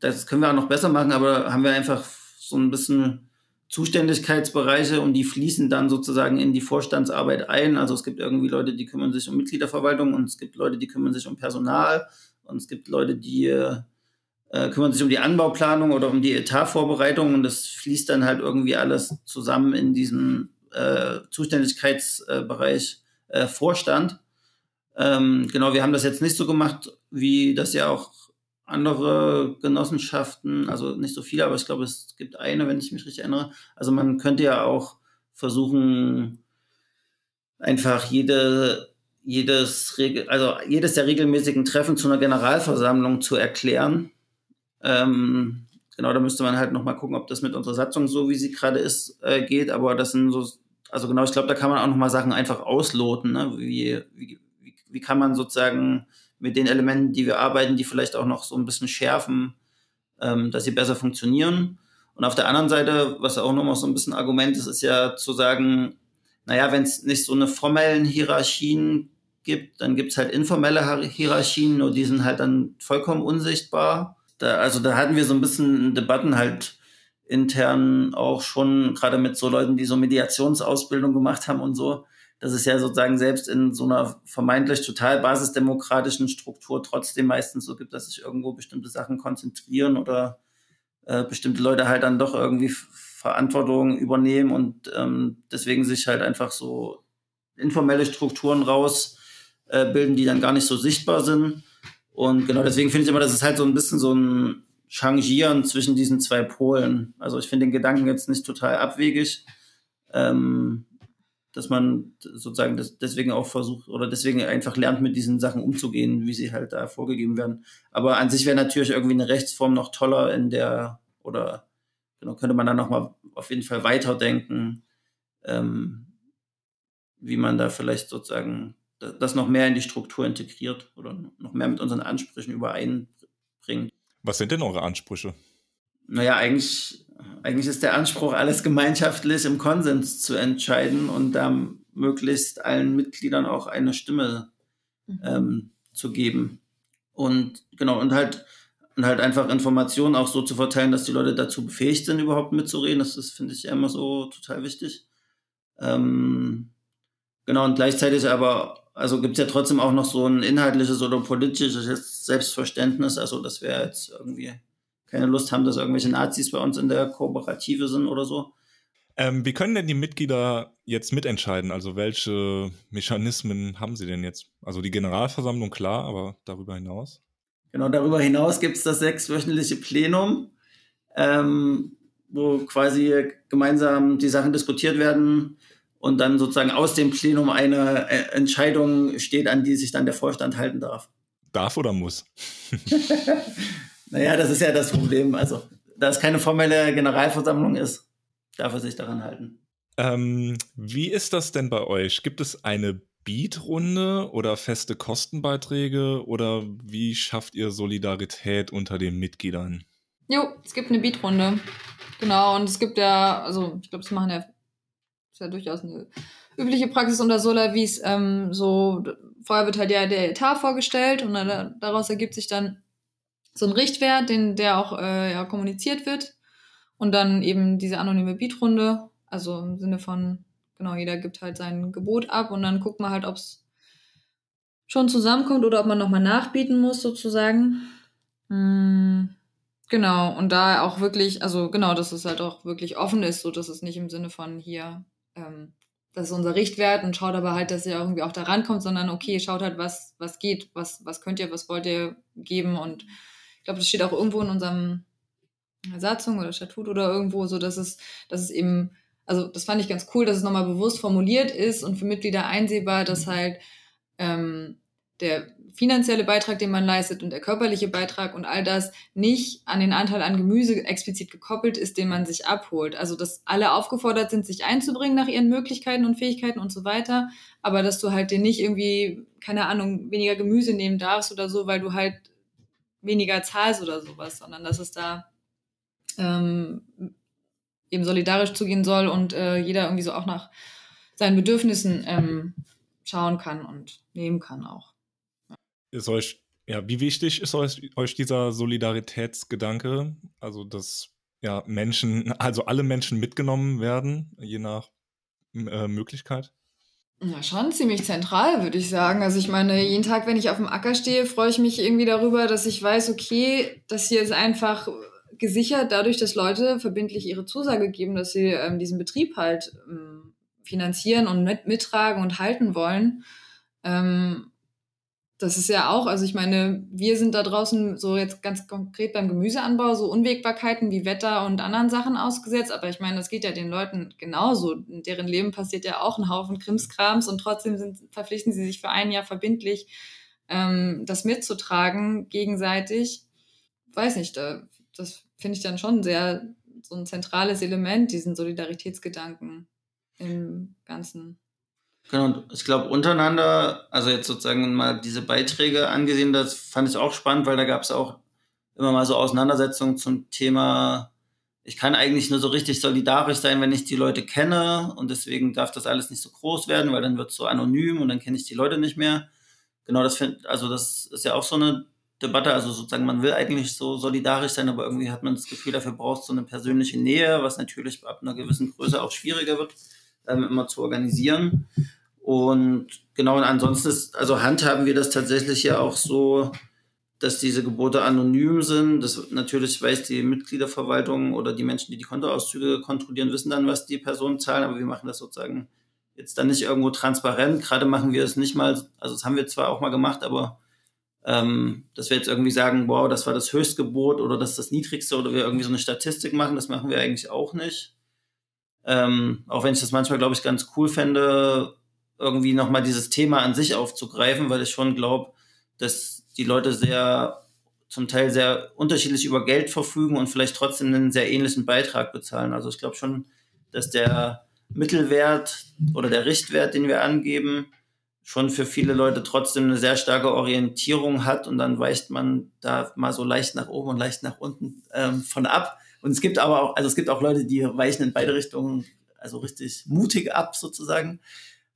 das können wir auch noch besser machen, aber haben wir einfach so ein bisschen Zuständigkeitsbereiche und die fließen dann sozusagen in die Vorstandsarbeit ein. Also es gibt irgendwie Leute, die kümmern sich um Mitgliederverwaltung und es gibt Leute, die kümmern sich um Personal und es gibt Leute, die äh, kümmern sich um die Anbauplanung oder um die Etatvorbereitung und das fließt dann halt irgendwie alles zusammen in diesen äh, Zuständigkeitsbereich äh, Vorstand. Ähm, genau, wir haben das jetzt nicht so gemacht, wie das ja auch andere Genossenschaften, also nicht so viele, aber ich glaube, es gibt eine, wenn ich mich richtig erinnere. Also man könnte ja auch versuchen, einfach jede, jedes, also jedes der regelmäßigen Treffen zu einer Generalversammlung zu erklären ähm, genau, da müsste man halt nochmal gucken, ob das mit unserer Satzung so, wie sie gerade ist, äh, geht. Aber das sind so, also genau, ich glaube, da kann man auch nochmal Sachen einfach ausloten. Ne? Wie, wie, wie, wie kann man sozusagen mit den Elementen, die wir arbeiten, die vielleicht auch noch so ein bisschen schärfen, ähm, dass sie besser funktionieren. Und auf der anderen Seite, was auch nochmal so ein bisschen Argument ist, ist ja zu sagen, naja, wenn es nicht so eine formellen Hierarchien gibt, dann gibt es halt informelle Hierarchien, nur die sind halt dann vollkommen unsichtbar da, also da hatten wir so ein bisschen Debatten halt intern auch schon, gerade mit so Leuten, die so Mediationsausbildung gemacht haben und so, dass es ja sozusagen selbst in so einer vermeintlich total basisdemokratischen Struktur trotzdem meistens so gibt, dass sich irgendwo bestimmte Sachen konzentrieren oder äh, bestimmte Leute halt dann doch irgendwie Verantwortung übernehmen und ähm, deswegen sich halt einfach so informelle Strukturen raus äh, die dann gar nicht so sichtbar sind. Und genau deswegen finde ich immer, das ist halt so ein bisschen so ein Changieren zwischen diesen zwei Polen. Also ich finde den Gedanken jetzt nicht total abwegig. Ähm, dass man sozusagen das deswegen auch versucht oder deswegen einfach lernt, mit diesen Sachen umzugehen, wie sie halt da vorgegeben werden. Aber an sich wäre natürlich irgendwie eine Rechtsform noch toller in der, oder genau, könnte man da nochmal auf jeden Fall weiterdenken, ähm, wie man da vielleicht sozusagen das noch mehr in die Struktur integriert oder noch mehr mit unseren Ansprüchen übereinbringt.
Was sind denn eure Ansprüche?
Naja, eigentlich eigentlich ist der Anspruch, alles gemeinschaftlich im Konsens zu entscheiden und da möglichst allen Mitgliedern auch eine Stimme mhm. ähm, zu geben. Und genau, und halt, und halt einfach Informationen auch so zu verteilen, dass die Leute dazu befähigt sind, überhaupt mitzureden. Das ist, finde ich, immer so total wichtig. Ähm, genau, und gleichzeitig aber, also gibt es ja trotzdem auch noch so ein inhaltliches oder politisches Selbstverständnis. Also das wäre jetzt irgendwie keine Lust haben, dass irgendwelche Nazis bei uns in der Kooperative sind oder so.
Ähm, wie können denn die Mitglieder jetzt mitentscheiden? Also welche Mechanismen haben sie denn jetzt? Also die Generalversammlung, klar, aber darüber hinaus?
Genau, darüber hinaus gibt es das sechswöchentliche Plenum, ähm, wo quasi gemeinsam die Sachen diskutiert werden und dann sozusagen aus dem Plenum eine äh, Entscheidung steht, an die sich dann der Vorstand halten darf.
Darf oder muss?
Naja, das ist ja das Problem. Also, da es keine formelle Generalversammlung ist, darf er sich daran halten.
Ähm, wie ist das denn bei euch? Gibt es eine Beat-Runde oder feste Kostenbeiträge oder wie schafft ihr Solidarität unter den Mitgliedern?
Jo, es gibt eine Beat-Runde. Genau, und es gibt ja, also ich glaube, das machen ja, ist ja durchaus eine übliche Praxis unter Solavis. Ähm, so, vorher wird halt ja der Etat vorgestellt und dann, daraus ergibt sich dann so ein Richtwert, den, der auch äh, ja, kommuniziert wird. Und dann eben diese anonyme Beatrunde, also im Sinne von, genau, jeder gibt halt sein Gebot ab und dann guckt man halt, ob es schon zusammenkommt oder ob man nochmal nachbieten muss, sozusagen. Mhm. Genau, und da auch wirklich, also genau, dass es halt auch wirklich offen ist, so dass es nicht im Sinne von hier, ähm, das ist unser Richtwert und schaut aber halt, dass ihr irgendwie auch da rankommt, sondern okay, schaut halt, was, was geht, was, was könnt ihr, was wollt ihr geben und glaube, das steht auch irgendwo in unserem Satzung oder Statut oder irgendwo, so dass es, dass es eben, also das fand ich ganz cool, dass es nochmal bewusst formuliert ist und für Mitglieder einsehbar, dass mhm. halt ähm, der finanzielle Beitrag, den man leistet und der körperliche Beitrag und all das nicht an den Anteil an Gemüse explizit gekoppelt ist, den man sich abholt. Also dass alle aufgefordert sind, sich einzubringen nach ihren Möglichkeiten und Fähigkeiten und so weiter, aber dass du halt dir nicht irgendwie, keine Ahnung, weniger Gemüse nehmen darfst oder so, weil du halt weniger zahlst oder sowas, sondern dass es da ähm, eben solidarisch zugehen soll und äh, jeder irgendwie so auch nach seinen Bedürfnissen ähm, schauen kann und nehmen kann auch.
Ist euch, ja, wie wichtig ist euch, euch dieser Solidaritätsgedanke? Also, dass ja Menschen, also alle Menschen mitgenommen werden, je nach äh, Möglichkeit?
Ja, schon ziemlich zentral, würde ich sagen. Also ich meine, jeden Tag, wenn ich auf dem Acker stehe, freue ich mich irgendwie darüber, dass ich weiß, okay, das hier ist einfach gesichert dadurch, dass Leute verbindlich ihre Zusage geben, dass sie ähm, diesen Betrieb halt ähm, finanzieren und mit, mittragen und halten wollen. Ähm, das ist ja auch, also ich meine, wir sind da draußen so jetzt ganz konkret beim Gemüseanbau so Unwägbarkeiten wie Wetter und anderen Sachen ausgesetzt, aber ich meine, das geht ja den Leuten genauso. In deren Leben passiert ja auch ein Haufen Krimskrams und trotzdem sind, verpflichten sie sich für ein Jahr verbindlich, ähm, das mitzutragen gegenseitig. Weiß nicht, da, das finde ich dann schon sehr so ein zentrales Element, diesen Solidaritätsgedanken im Ganzen.
Genau, ich glaube untereinander, also jetzt sozusagen mal diese Beiträge angesehen, das fand ich auch spannend, weil da gab es auch immer mal so Auseinandersetzungen zum Thema, ich kann eigentlich nur so richtig solidarisch sein, wenn ich die Leute kenne und deswegen darf das alles nicht so groß werden, weil dann wird es so anonym und dann kenne ich die Leute nicht mehr. Genau, das finde also das ist ja auch so eine Debatte. Also sozusagen, man will eigentlich so solidarisch sein, aber irgendwie hat man das Gefühl, dafür braucht so eine persönliche Nähe, was natürlich ab einer gewissen Größe auch schwieriger wird, ähm, immer zu organisieren. Und genau, und ansonsten ist, also handhaben wir das tatsächlich ja auch so, dass diese Gebote anonym sind. Das natürlich weiß die Mitgliederverwaltung oder die Menschen, die die Kontoauszüge kontrollieren, wissen dann, was die Personen zahlen, aber wir machen das sozusagen jetzt dann nicht irgendwo transparent. Gerade machen wir es nicht mal, also das haben wir zwar auch mal gemacht, aber ähm, dass wir jetzt irgendwie sagen, wow, das war das Höchstgebot oder das ist das Niedrigste oder wir irgendwie so eine Statistik machen, das machen wir eigentlich auch nicht. Ähm, auch wenn ich das manchmal, glaube ich, ganz cool fände, irgendwie nochmal dieses Thema an sich aufzugreifen, weil ich schon glaube, dass die Leute sehr zum Teil sehr unterschiedlich über Geld verfügen und vielleicht trotzdem einen sehr ähnlichen Beitrag bezahlen. Also ich glaube schon, dass der Mittelwert oder der Richtwert, den wir angeben, schon für viele Leute trotzdem eine sehr starke Orientierung hat und dann weicht man da mal so leicht nach oben und leicht nach unten ähm, von ab. Und es gibt aber auch, also es gibt auch Leute, die weichen in beide Richtungen, also richtig mutig ab sozusagen.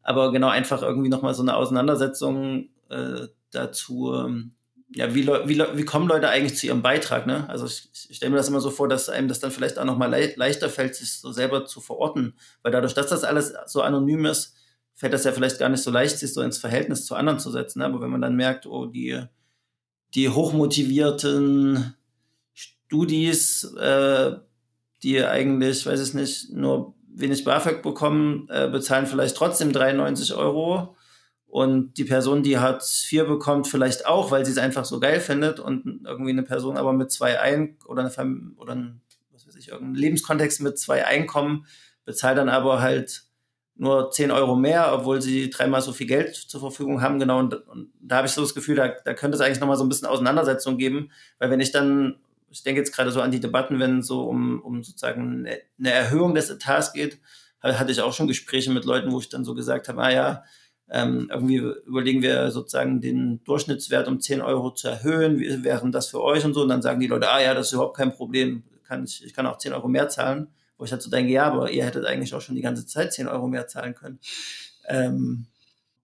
Aber genau einfach irgendwie nochmal so eine Auseinandersetzung äh, dazu, ähm, ja, wie, wie, wie kommen Leute eigentlich zu ihrem Beitrag? Ne? Also ich, ich stelle mir das immer so vor, dass einem das dann vielleicht auch nochmal le leichter fällt, sich so selber zu verorten. Weil dadurch, dass das alles so anonym ist, fällt das ja vielleicht gar nicht so leicht, sich so ins Verhältnis zu anderen zu setzen. Ne? Aber wenn man dann merkt, oh, die, die hochmotivierten Studis, äh, die eigentlich, weiß ich nicht, nur wenig BAföG bekommen, äh, bezahlen vielleicht trotzdem 93 Euro und die Person, die Hartz IV bekommt, vielleicht auch, weil sie es einfach so geil findet und irgendwie eine Person aber mit zwei Ein oder eine oder ein, was weiß ich, irgendein Lebenskontext mit zwei Einkommen bezahlt dann aber halt nur 10 Euro mehr, obwohl sie dreimal so viel Geld zur Verfügung haben, genau. Und, und da habe ich so das Gefühl, da, da könnte es eigentlich nochmal so ein bisschen Auseinandersetzung geben, weil wenn ich dann, ich denke jetzt gerade so an die Debatten, wenn so um, um sozusagen eine Erhöhung des Etats geht, hatte ich auch schon Gespräche mit Leuten, wo ich dann so gesagt habe, ah ja, ähm, irgendwie überlegen wir sozusagen den Durchschnittswert um 10 Euro zu erhöhen. Wie wären das für euch und so? Und dann sagen die Leute, ah ja, das ist überhaupt kein Problem. Kann ich, ich kann auch 10 Euro mehr zahlen. Wo ich halt so denke, ja, aber ihr hättet eigentlich auch schon die ganze Zeit 10 Euro mehr zahlen können. Ähm,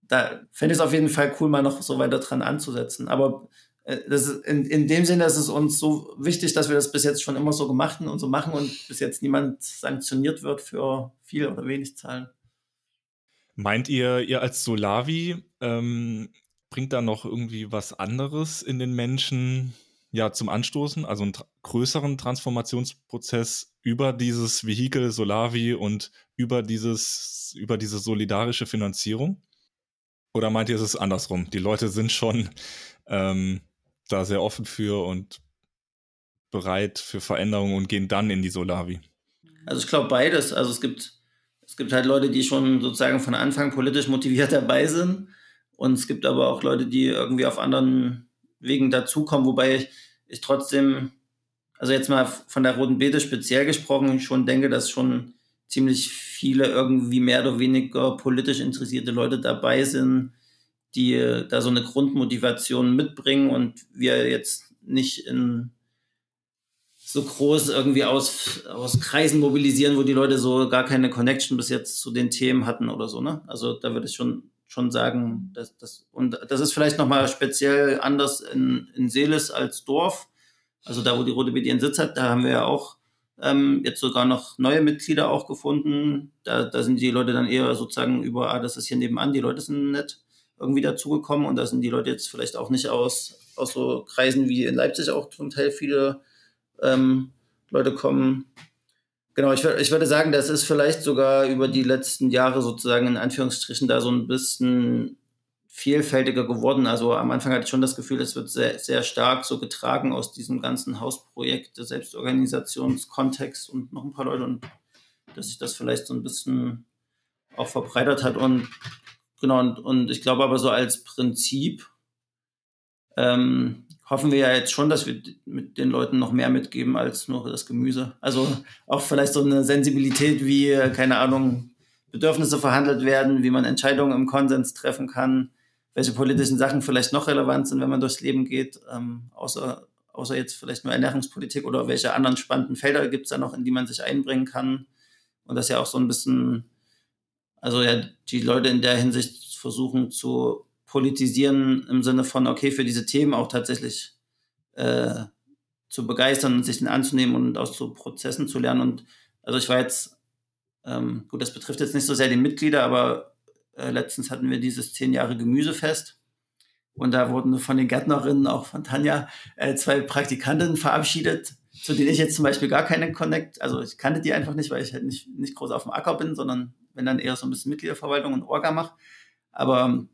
da fände ich es auf jeden Fall cool, mal noch so weiter dran anzusetzen. Aber das ist in, in dem Sinne ist es uns so wichtig, dass wir das bis jetzt schon immer so gemacht und so machen und bis jetzt niemand sanktioniert wird für viel oder wenig Zahlen.
Meint ihr, ihr als Solavi ähm, bringt da noch irgendwie was anderes in den Menschen ja, zum Anstoßen, also einen tra größeren Transformationsprozess über dieses Vehikel Solavi und über dieses, über diese solidarische Finanzierung? Oder meint ihr, es ist andersrum? Die Leute sind schon ähm, da sehr offen für und bereit für Veränderungen und gehen dann in die Solavi?
Also ich glaube beides. Also es gibt es gibt halt Leute, die schon sozusagen von Anfang politisch motiviert dabei sind. Und es gibt aber auch Leute, die irgendwie auf anderen Wegen dazukommen, wobei ich, ich trotzdem, also jetzt mal von der Roten Beete speziell gesprochen, schon denke, dass schon ziemlich viele irgendwie mehr oder weniger politisch interessierte Leute dabei sind, die da so eine Grundmotivation mitbringen und wir jetzt nicht in so groß irgendwie aus, aus Kreisen mobilisieren, wo die Leute so gar keine Connection bis jetzt zu den Themen hatten oder so. Ne? Also da würde ich schon, schon sagen, dass das, und das ist vielleicht nochmal speziell anders in, in Seeles als Dorf. Also da, wo die Rote ihren Sitz hat, da haben wir ja auch ähm, jetzt sogar noch neue Mitglieder auch gefunden. Da, da sind die Leute dann eher sozusagen über, ah, das ist hier nebenan, die Leute sind nett irgendwie dazugekommen und da sind die Leute jetzt vielleicht auch nicht aus, aus so Kreisen wie in Leipzig auch zum Teil viele ähm, Leute kommen. Genau, ich, ich würde sagen, das ist vielleicht sogar über die letzten Jahre sozusagen in Anführungsstrichen da so ein bisschen vielfältiger geworden. Also am Anfang hatte ich schon das Gefühl, es wird sehr, sehr stark so getragen aus diesem ganzen Hausprojekt, der Selbstorganisationskontext und noch ein paar Leute und dass sich das vielleicht so ein bisschen auch verbreitert hat und genau und, und ich glaube aber so als Prinzip ähm, hoffen wir ja jetzt schon, dass wir mit den Leuten noch mehr mitgeben als nur das Gemüse. Also auch vielleicht so eine Sensibilität, wie, keine Ahnung, Bedürfnisse verhandelt werden, wie man Entscheidungen im Konsens treffen kann, welche politischen Sachen vielleicht noch relevant sind, wenn man durchs Leben geht, ähm, außer, außer jetzt vielleicht nur Ernährungspolitik oder welche anderen spannenden Felder gibt es da noch, in die man sich einbringen kann. Und das ja auch so ein bisschen, also ja, die Leute in der Hinsicht versuchen zu politisieren im Sinne von, okay, für diese Themen auch tatsächlich äh, zu begeistern und sich den anzunehmen und aus so Prozessen zu lernen. Und also ich war jetzt, ähm, gut, das betrifft jetzt nicht so sehr die Mitglieder, aber äh, letztens hatten wir dieses zehn Jahre Gemüsefest. Und da wurden von den Gärtnerinnen, auch von Tanja, äh, zwei Praktikantinnen verabschiedet, zu denen ich jetzt zum Beispiel gar keine Connect, also ich kannte die einfach nicht, weil ich halt nicht, nicht groß auf dem Acker bin, sondern wenn dann eher so ein bisschen Mitgliederverwaltung und Orga mache. Aber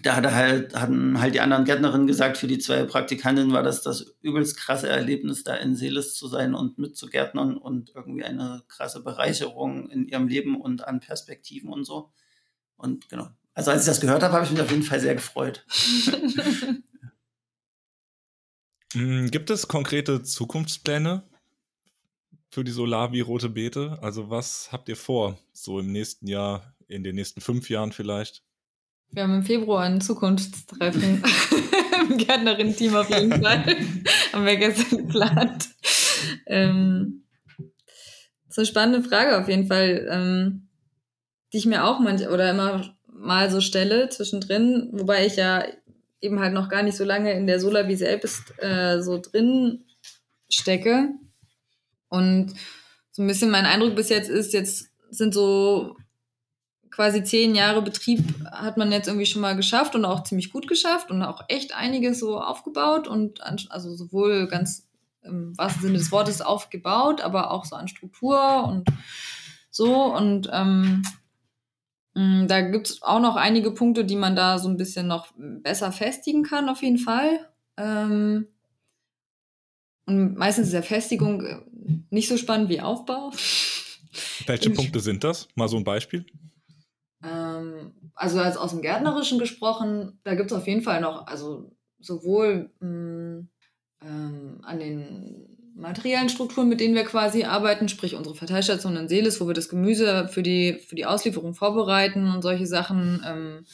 da hatte halt, hatten halt die anderen Gärtnerinnen gesagt, für die zwei Praktikantinnen war das das übelst krasse Erlebnis, da in Seelis zu sein und mitzugärtnern und irgendwie eine krasse Bereicherung in ihrem Leben und an Perspektiven und so. Und genau. Also als ich das gehört habe, habe ich mich auf jeden Fall sehr gefreut.
Hm, gibt es konkrete Zukunftspläne für die Solavi Rote Beete? Also was habt ihr vor, so im nächsten Jahr, in den nächsten fünf Jahren vielleicht?
Wir haben im Februar ein Zukunftstreffen im Gärtnerin-Team auf jeden Fall. haben wir gestern geplant. Ähm, das ist eine spannende Frage auf jeden Fall, ähm, die ich mir auch manch oder immer mal so stelle zwischendrin, wobei ich ja eben halt noch gar nicht so lange in der Solavi selbst äh, so drin stecke. Und so ein bisschen mein Eindruck bis jetzt ist, jetzt sind so quasi zehn Jahre Betrieb hat man jetzt irgendwie schon mal geschafft und auch ziemlich gut geschafft und auch echt einiges so aufgebaut und an, also sowohl ganz im wahrsten Sinne des Wortes aufgebaut, aber auch so an Struktur und so und ähm, mm, da gibt es auch noch einige Punkte, die man da so ein bisschen noch besser festigen kann, auf jeden Fall. Ähm, und meistens ist der Festigung äh, nicht so spannend wie Aufbau.
Welche Punkte sind das? Mal so ein Beispiel.
Ähm, also als aus dem Gärtnerischen gesprochen, da gibt es auf jeden Fall noch, also sowohl mh, mm, ähm, an den materiellen Strukturen, mit denen wir quasi arbeiten, sprich unsere Verteilstation in Seeles, wo wir das Gemüse für die, für die Auslieferung vorbereiten und solche Sachen. Ähm,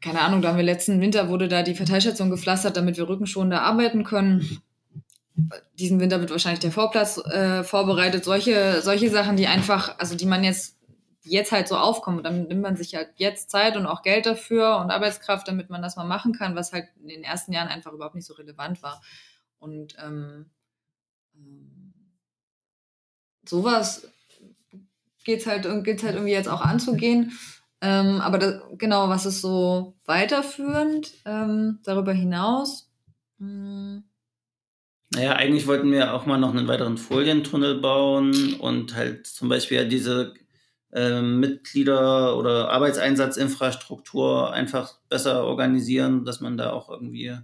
keine Ahnung, da haben wir letzten Winter wurde da die Verteilstation gepflastert, damit wir rückenschonender arbeiten können. Diesen Winter wird wahrscheinlich der Vorplatz äh, vorbereitet. Solche, solche Sachen, die einfach, also die man jetzt jetzt halt so aufkommen. Und dann nimmt man sich halt jetzt Zeit und auch Geld dafür und Arbeitskraft, damit man das mal machen kann, was halt in den ersten Jahren einfach überhaupt nicht so relevant war. Und ähm, ähm sowas geht's halt, geht's halt irgendwie jetzt auch anzugehen. Ähm, aber das, genau, was ist so weiterführend ähm, darüber hinaus? Hm.
Naja, eigentlich wollten wir auch mal noch einen weiteren Folientunnel bauen und halt zum Beispiel diese äh, Mitglieder oder Arbeitseinsatzinfrastruktur einfach besser organisieren, dass man da auch irgendwie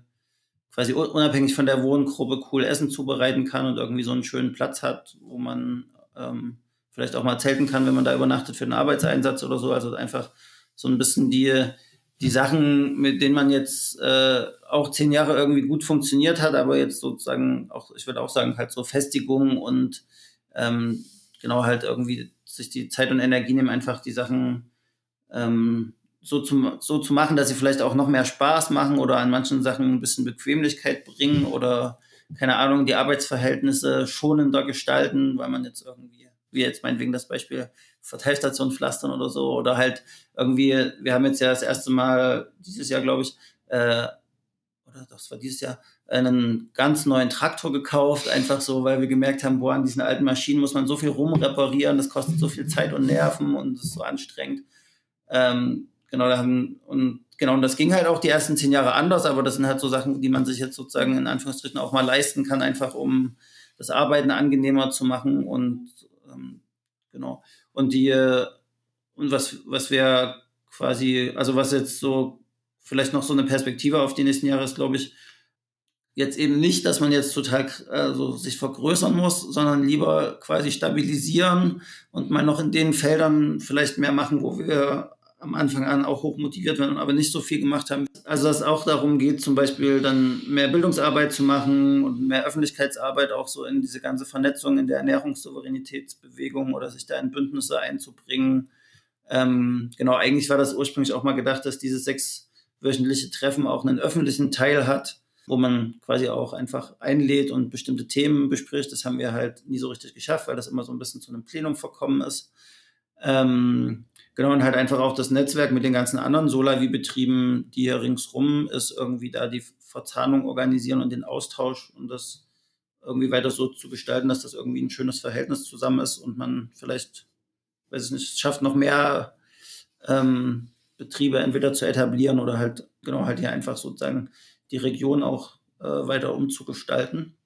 quasi unabhängig von der Wohngruppe cool Essen zubereiten kann und irgendwie so einen schönen Platz hat, wo man ähm, vielleicht auch mal zelten kann, wenn man da übernachtet für einen Arbeitseinsatz oder so. Also einfach so ein bisschen die, die Sachen, mit denen man jetzt äh, auch zehn Jahre irgendwie gut funktioniert hat, aber jetzt sozusagen auch, ich würde auch sagen, halt so Festigungen und ähm, genau halt irgendwie sich die Zeit und Energie nehmen, einfach die Sachen ähm, so, zu, so zu machen, dass sie vielleicht auch noch mehr Spaß machen oder an manchen Sachen ein bisschen Bequemlichkeit bringen oder keine Ahnung, die Arbeitsverhältnisse schonender gestalten, weil man jetzt irgendwie, wie jetzt meinetwegen das Beispiel Verteilstation pflastern oder so, oder halt irgendwie, wir haben jetzt ja das erste Mal dieses Jahr, glaube ich, äh, oder das war dieses Jahr, einen ganz neuen Traktor gekauft, einfach so, weil wir gemerkt haben, boah, an diesen alten Maschinen muss man so viel rumreparieren, das kostet so viel Zeit und Nerven und ist so anstrengend. Ähm, genau, da haben, und genau, und das ging halt auch die ersten zehn Jahre anders, aber das sind halt so Sachen, die man sich jetzt sozusagen in Anführungsstrichen auch mal leisten kann, einfach um das Arbeiten angenehmer zu machen und ähm, genau. Und die, und was, was wir quasi, also was jetzt so vielleicht noch so eine Perspektive auf die nächsten Jahre ist, glaube ich, jetzt eben nicht, dass man jetzt total also sich vergrößern muss, sondern lieber quasi stabilisieren und mal noch in den Feldern vielleicht mehr machen, wo wir am Anfang an auch hoch motiviert waren, aber nicht so viel gemacht haben. Also dass es auch darum geht, zum Beispiel dann mehr Bildungsarbeit zu machen und mehr Öffentlichkeitsarbeit auch so in diese ganze Vernetzung in der Ernährungssouveränitätsbewegung oder sich da in Bündnisse einzubringen. Ähm, genau, eigentlich war das ursprünglich auch mal gedacht, dass dieses sechswöchentliche Treffen auch einen öffentlichen Teil hat wo man quasi auch einfach einlädt und bestimmte Themen bespricht. Das haben wir halt nie so richtig geschafft, weil das immer so ein bisschen zu einem Plenum verkommen ist. Ähm, Genau, und halt einfach auch das Netzwerk mit den ganzen anderen Solavi-Betrieben, die hier ringsrum ist, irgendwie da die Verzahnung organisieren und den Austausch und das irgendwie weiter so zu gestalten, dass das irgendwie ein schönes Verhältnis zusammen ist und man vielleicht, weiß ich nicht, schafft noch mehr ähm, Betriebe entweder zu etablieren oder halt, genau, halt hier einfach sozusagen die Region auch äh, weiter umzugestalten.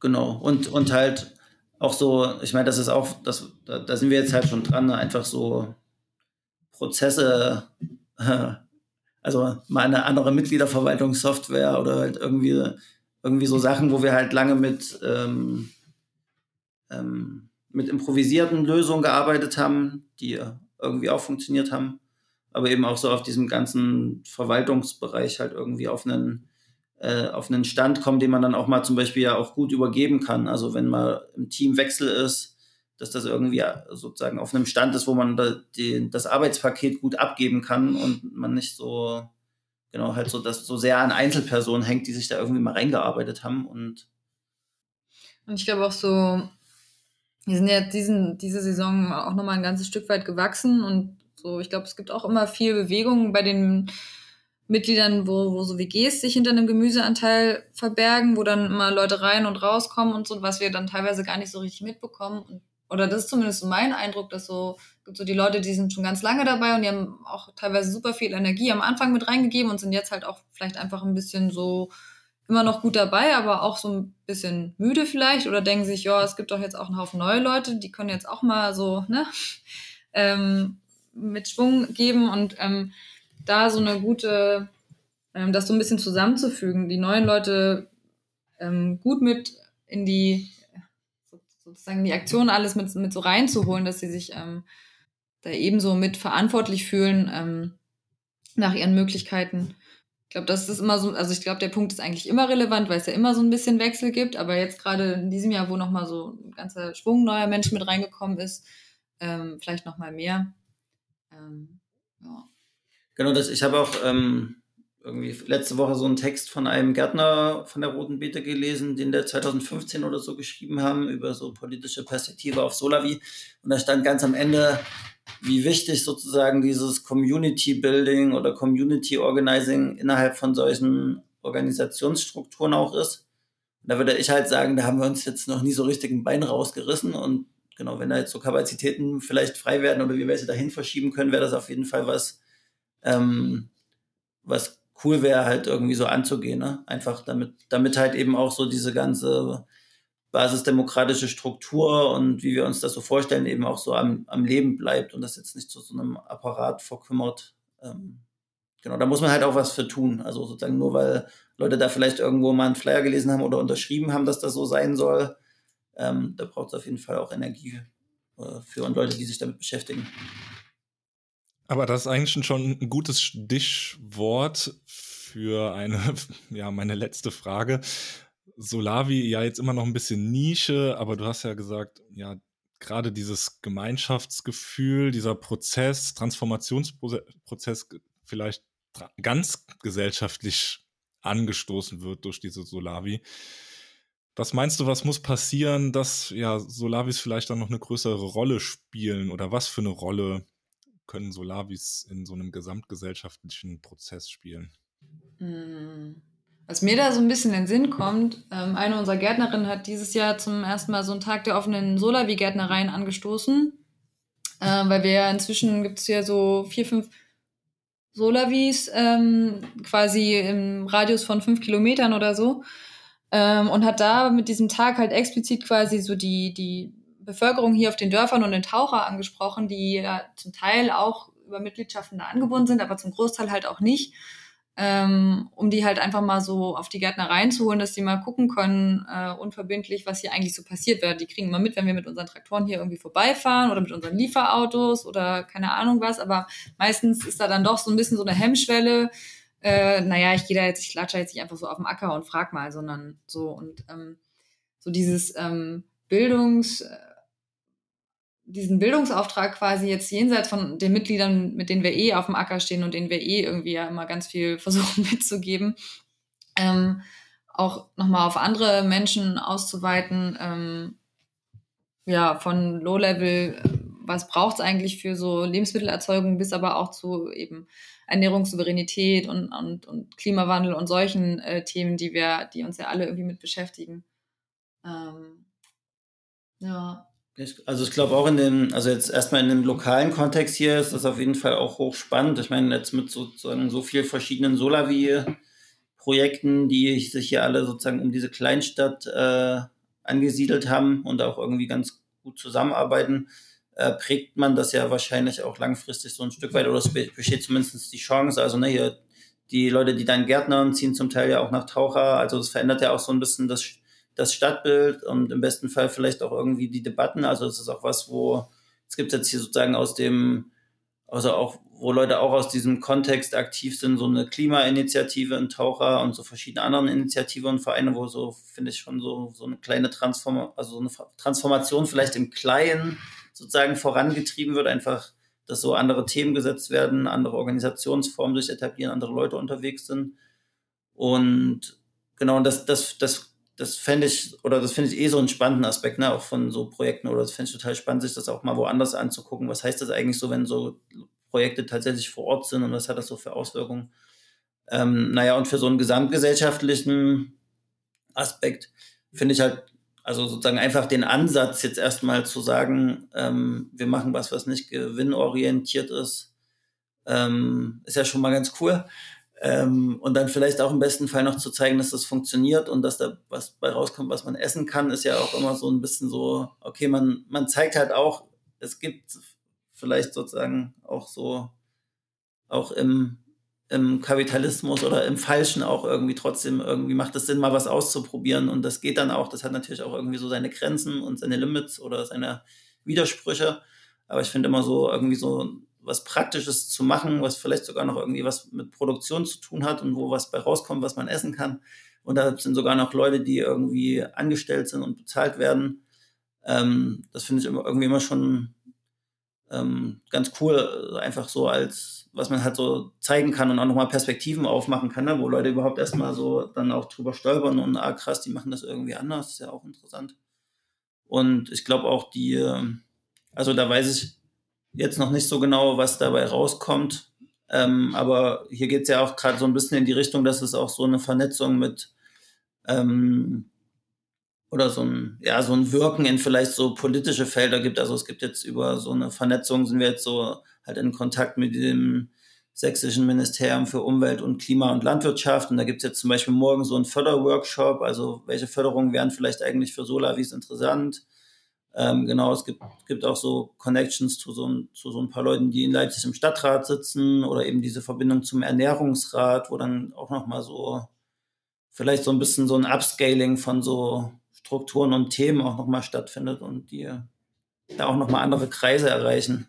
Genau, und, und halt auch so, ich meine, das ist auch, das, da, da sind wir jetzt halt schon dran, ne? einfach so Prozesse, also mal eine andere Mitgliederverwaltungssoftware oder halt irgendwie, irgendwie so Sachen, wo wir halt lange mit, ähm, ähm, mit improvisierten Lösungen gearbeitet haben, die irgendwie auch funktioniert haben, aber eben auch so auf diesem ganzen Verwaltungsbereich halt irgendwie auf einen äh, auf einen Stand kommen, den man dann auch mal zum Beispiel ja auch gut übergeben kann. Also wenn mal im Team Wechsel ist, dass das irgendwie sozusagen auf einem Stand ist, wo man da die, das Arbeitspaket gut abgeben kann und man nicht so, genau, halt so, dass so sehr an Einzelpersonen hängt, die sich da irgendwie mal reingearbeitet haben und
und ich glaube auch so, wir sind ja diesen, diese Saison auch nochmal ein ganzes Stück weit gewachsen und so, ich glaube, es gibt auch immer viel Bewegung bei den Mitgliedern, wo, wo so WGs sich hinter einem Gemüseanteil verbergen, wo dann immer Leute rein und rauskommen und so, was wir dann teilweise gar nicht so richtig mitbekommen. Oder das ist zumindest so mein Eindruck, dass so, gibt so die Leute, die sind schon ganz lange dabei und die haben auch teilweise super viel Energie am Anfang mit reingegeben und sind jetzt halt auch vielleicht einfach ein bisschen so immer noch gut dabei, aber auch so ein bisschen müde vielleicht oder denken sich, ja, es gibt doch jetzt auch einen Haufen neue Leute, die können jetzt auch mal so, ne, ähm, mit Schwung geben und ähm, da so eine gute, ähm, das so ein bisschen zusammenzufügen, die neuen Leute ähm, gut mit in die, sozusagen die Aktion alles mit, mit so reinzuholen, dass sie sich ähm, da ebenso mit verantwortlich fühlen ähm, nach ihren Möglichkeiten. Ich glaube, das ist immer so, also ich glaube, der Punkt ist eigentlich immer relevant, weil es ja immer so ein bisschen Wechsel gibt, aber jetzt gerade in diesem Jahr, wo nochmal so ein ganzer Schwung neuer Menschen mit reingekommen ist, ähm, vielleicht nochmal mehr. Ähm,
ja. Genau, das, ich habe auch ähm, irgendwie letzte Woche so einen Text von einem Gärtner von der Roten Beete gelesen, den der 2015 oder so geschrieben haben, über so politische Perspektive auf Solavi. Und da stand ganz am Ende, wie wichtig sozusagen dieses Community Building oder Community Organizing innerhalb von solchen Organisationsstrukturen auch ist. Da würde ich halt sagen, da haben wir uns jetzt noch nie so richtig ein Bein rausgerissen und genau, wenn da jetzt so Kapazitäten vielleicht frei werden oder wir welche dahin verschieben können, wäre das auf jeden Fall was, ähm, was cool wäre, halt irgendwie so anzugehen. Ne? Einfach damit, damit halt eben auch so diese ganze basisdemokratische Struktur und wie wir uns das so vorstellen, eben auch so am, am Leben bleibt und das jetzt nicht zu so einem Apparat verkümmert. Ähm, genau, da muss man halt auch was für tun. Also sozusagen nur weil Leute da vielleicht irgendwo mal einen Flyer gelesen haben oder unterschrieben haben, dass das so sein soll, ähm, da braucht es auf jeden Fall auch Energie äh, für und Leute, die sich damit beschäftigen.
Aber das ist eigentlich schon ein gutes Stichwort für eine, ja, meine letzte Frage. Solavi, ja, jetzt immer noch ein bisschen Nische, aber du hast ja gesagt, ja, gerade dieses Gemeinschaftsgefühl, dieser Prozess, Transformationsprozess vielleicht ganz gesellschaftlich angestoßen wird durch diese Solavi. Was meinst du, was muss passieren, dass ja Solavis vielleicht dann noch eine größere Rolle spielen oder was für eine Rolle können Solavis in so einem gesamtgesellschaftlichen Prozess spielen?
Hm. Was mir da so ein bisschen in den Sinn kommt, ähm, eine unserer Gärtnerinnen hat dieses Jahr zum ersten Mal so einen Tag der offenen Solavi-Gärtnereien angestoßen, äh, weil wir ja inzwischen gibt es ja so vier, fünf Solavis ähm, quasi im Radius von fünf Kilometern oder so ähm, und hat da mit diesem Tag halt explizit quasi so die, die Bevölkerung hier auf den Dörfern und den Taucher angesprochen, die ja zum Teil auch über Mitgliedschaften da angebunden sind, aber zum Großteil halt auch nicht, ähm, um die halt einfach mal so auf die Gärtner reinzuholen, dass die mal gucken können, äh, unverbindlich, was hier eigentlich so passiert. Wird. Die kriegen immer mit, wenn wir mit unseren Traktoren hier irgendwie vorbeifahren oder mit unseren Lieferautos oder keine Ahnung was, aber meistens ist da dann doch so ein bisschen so eine Hemmschwelle, äh, naja, ich gehe da jetzt, ich latsche jetzt nicht einfach so auf dem Acker und frag mal, sondern so. Und ähm, so dieses ähm, Bildungs, diesen Bildungsauftrag quasi jetzt jenseits von den Mitgliedern, mit denen wir eh auf dem Acker stehen und denen wir eh irgendwie ja immer ganz viel versuchen mitzugeben, ähm, auch nochmal auf andere Menschen auszuweiten, ähm, ja, von Low-Level was braucht es eigentlich für so Lebensmittelerzeugung, bis aber auch zu eben Ernährungssouveränität und, und, und Klimawandel und solchen äh, Themen, die wir, die uns ja alle irgendwie mit beschäftigen. Ähm, ja.
Also ich glaube auch in dem, also jetzt erstmal in dem lokalen Kontext hier ist das auf jeden Fall auch hochspannend. Ich meine, jetzt mit sozusagen so vielen verschiedenen Solavi-Projekten, die sich hier alle sozusagen um diese Kleinstadt äh, angesiedelt haben und auch irgendwie ganz gut zusammenarbeiten, äh, prägt man das ja wahrscheinlich auch langfristig so ein Stück weit oder es besteht zumindest die Chance. Also ne, hier die Leute, die dann Gärtnern, ziehen zum Teil ja auch nach Taucher. Also es verändert ja auch so ein bisschen das, das Stadtbild und im besten Fall vielleicht auch irgendwie die Debatten. Also es ist auch was, wo es gibt jetzt hier sozusagen aus dem, also auch, wo Leute auch aus diesem Kontext aktiv sind, so eine Klimainitiative in Taucher und so verschiedene andere Initiativen und Vereine, wo so, finde ich, schon so, so eine kleine Transform also so eine Transformation vielleicht im Kleinen sozusagen vorangetrieben wird, einfach, dass so andere Themen gesetzt werden, andere Organisationsformen sich etablieren, andere Leute unterwegs sind. Und genau, und das, das, das, das fände ich, oder das finde ich eh so einen spannenden Aspekt, ne, auch von so Projekten, oder das fände ich total spannend, sich das auch mal woanders anzugucken. Was heißt das eigentlich so, wenn so Projekte tatsächlich vor Ort sind und was hat das so für Auswirkungen? Ähm, naja, und für so einen gesamtgesellschaftlichen Aspekt finde ich halt also sozusagen einfach den Ansatz jetzt erstmal zu sagen, ähm, wir machen was, was nicht gewinnorientiert ist, ähm, ist ja schon mal ganz cool. Ähm, und dann vielleicht auch im besten Fall noch zu zeigen, dass das funktioniert und dass da was bei rauskommt, was man essen kann, ist ja auch immer so ein bisschen so, okay, man, man zeigt halt auch, es gibt vielleicht sozusagen auch so, auch im, im Kapitalismus oder im Falschen auch irgendwie trotzdem irgendwie macht es Sinn, mal was auszuprobieren. Und das geht dann auch. Das hat natürlich auch irgendwie so seine Grenzen und seine Limits oder seine Widersprüche. Aber ich finde immer so irgendwie so was Praktisches zu machen, was vielleicht sogar noch irgendwie was mit Produktion zu tun hat und wo was bei rauskommt, was man essen kann. Und da sind sogar noch Leute, die irgendwie angestellt sind und bezahlt werden. Ähm, das finde ich immer, irgendwie immer schon ähm, ganz cool, einfach so als was man halt so zeigen kann und auch nochmal Perspektiven aufmachen kann, ne? wo Leute überhaupt erstmal so dann auch drüber stolpern und ah krass, die machen das irgendwie anders, ist ja auch interessant. Und ich glaube auch die, ähm, also da weiß ich jetzt noch nicht so genau, was dabei rauskommt. Ähm, aber hier geht es ja auch gerade so ein bisschen in die Richtung, dass es auch so eine Vernetzung mit ähm, oder so ein, ja, so ein Wirken in vielleicht so politische Felder gibt. Also es gibt jetzt über so eine Vernetzung, sind wir jetzt so halt in Kontakt mit dem sächsischen Ministerium für Umwelt und Klima und Landwirtschaft. Und da gibt es jetzt zum Beispiel morgen so einen Förderworkshop, also welche Förderungen wären vielleicht eigentlich für Solavis interessant. Ähm, genau, es gibt, gibt auch so Connections zu so, zu so ein paar Leuten, die in Leipzig im Stadtrat sitzen oder eben diese Verbindung zum Ernährungsrat, wo dann auch nochmal so vielleicht so ein bisschen so ein Upscaling von so Strukturen und Themen auch nochmal stattfindet und die da auch nochmal andere Kreise erreichen.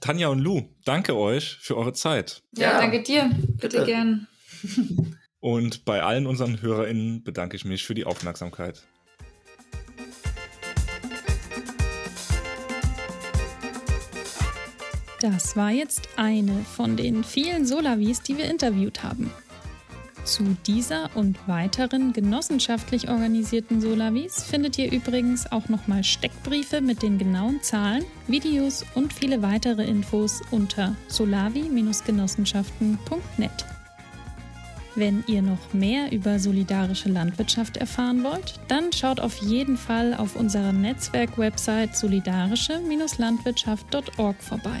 Tanja und Lou, danke euch für eure Zeit.
Ja, ja danke dir. Bitte, Bitte. gern.
Und bei allen unseren HörerInnen bedanke ich mich für die Aufmerksamkeit.
Das war jetzt eine von den vielen Solavis, die wir interviewt haben. Zu dieser und weiteren genossenschaftlich organisierten Solavis findet ihr übrigens auch nochmal Steckbriefe mit den genauen Zahlen, Videos und viele weitere Infos unter solavi-genossenschaften.net. Wenn ihr noch mehr über solidarische Landwirtschaft erfahren wollt, dann schaut auf jeden Fall auf unserer Netzwerk-Website solidarische-landwirtschaft.org vorbei.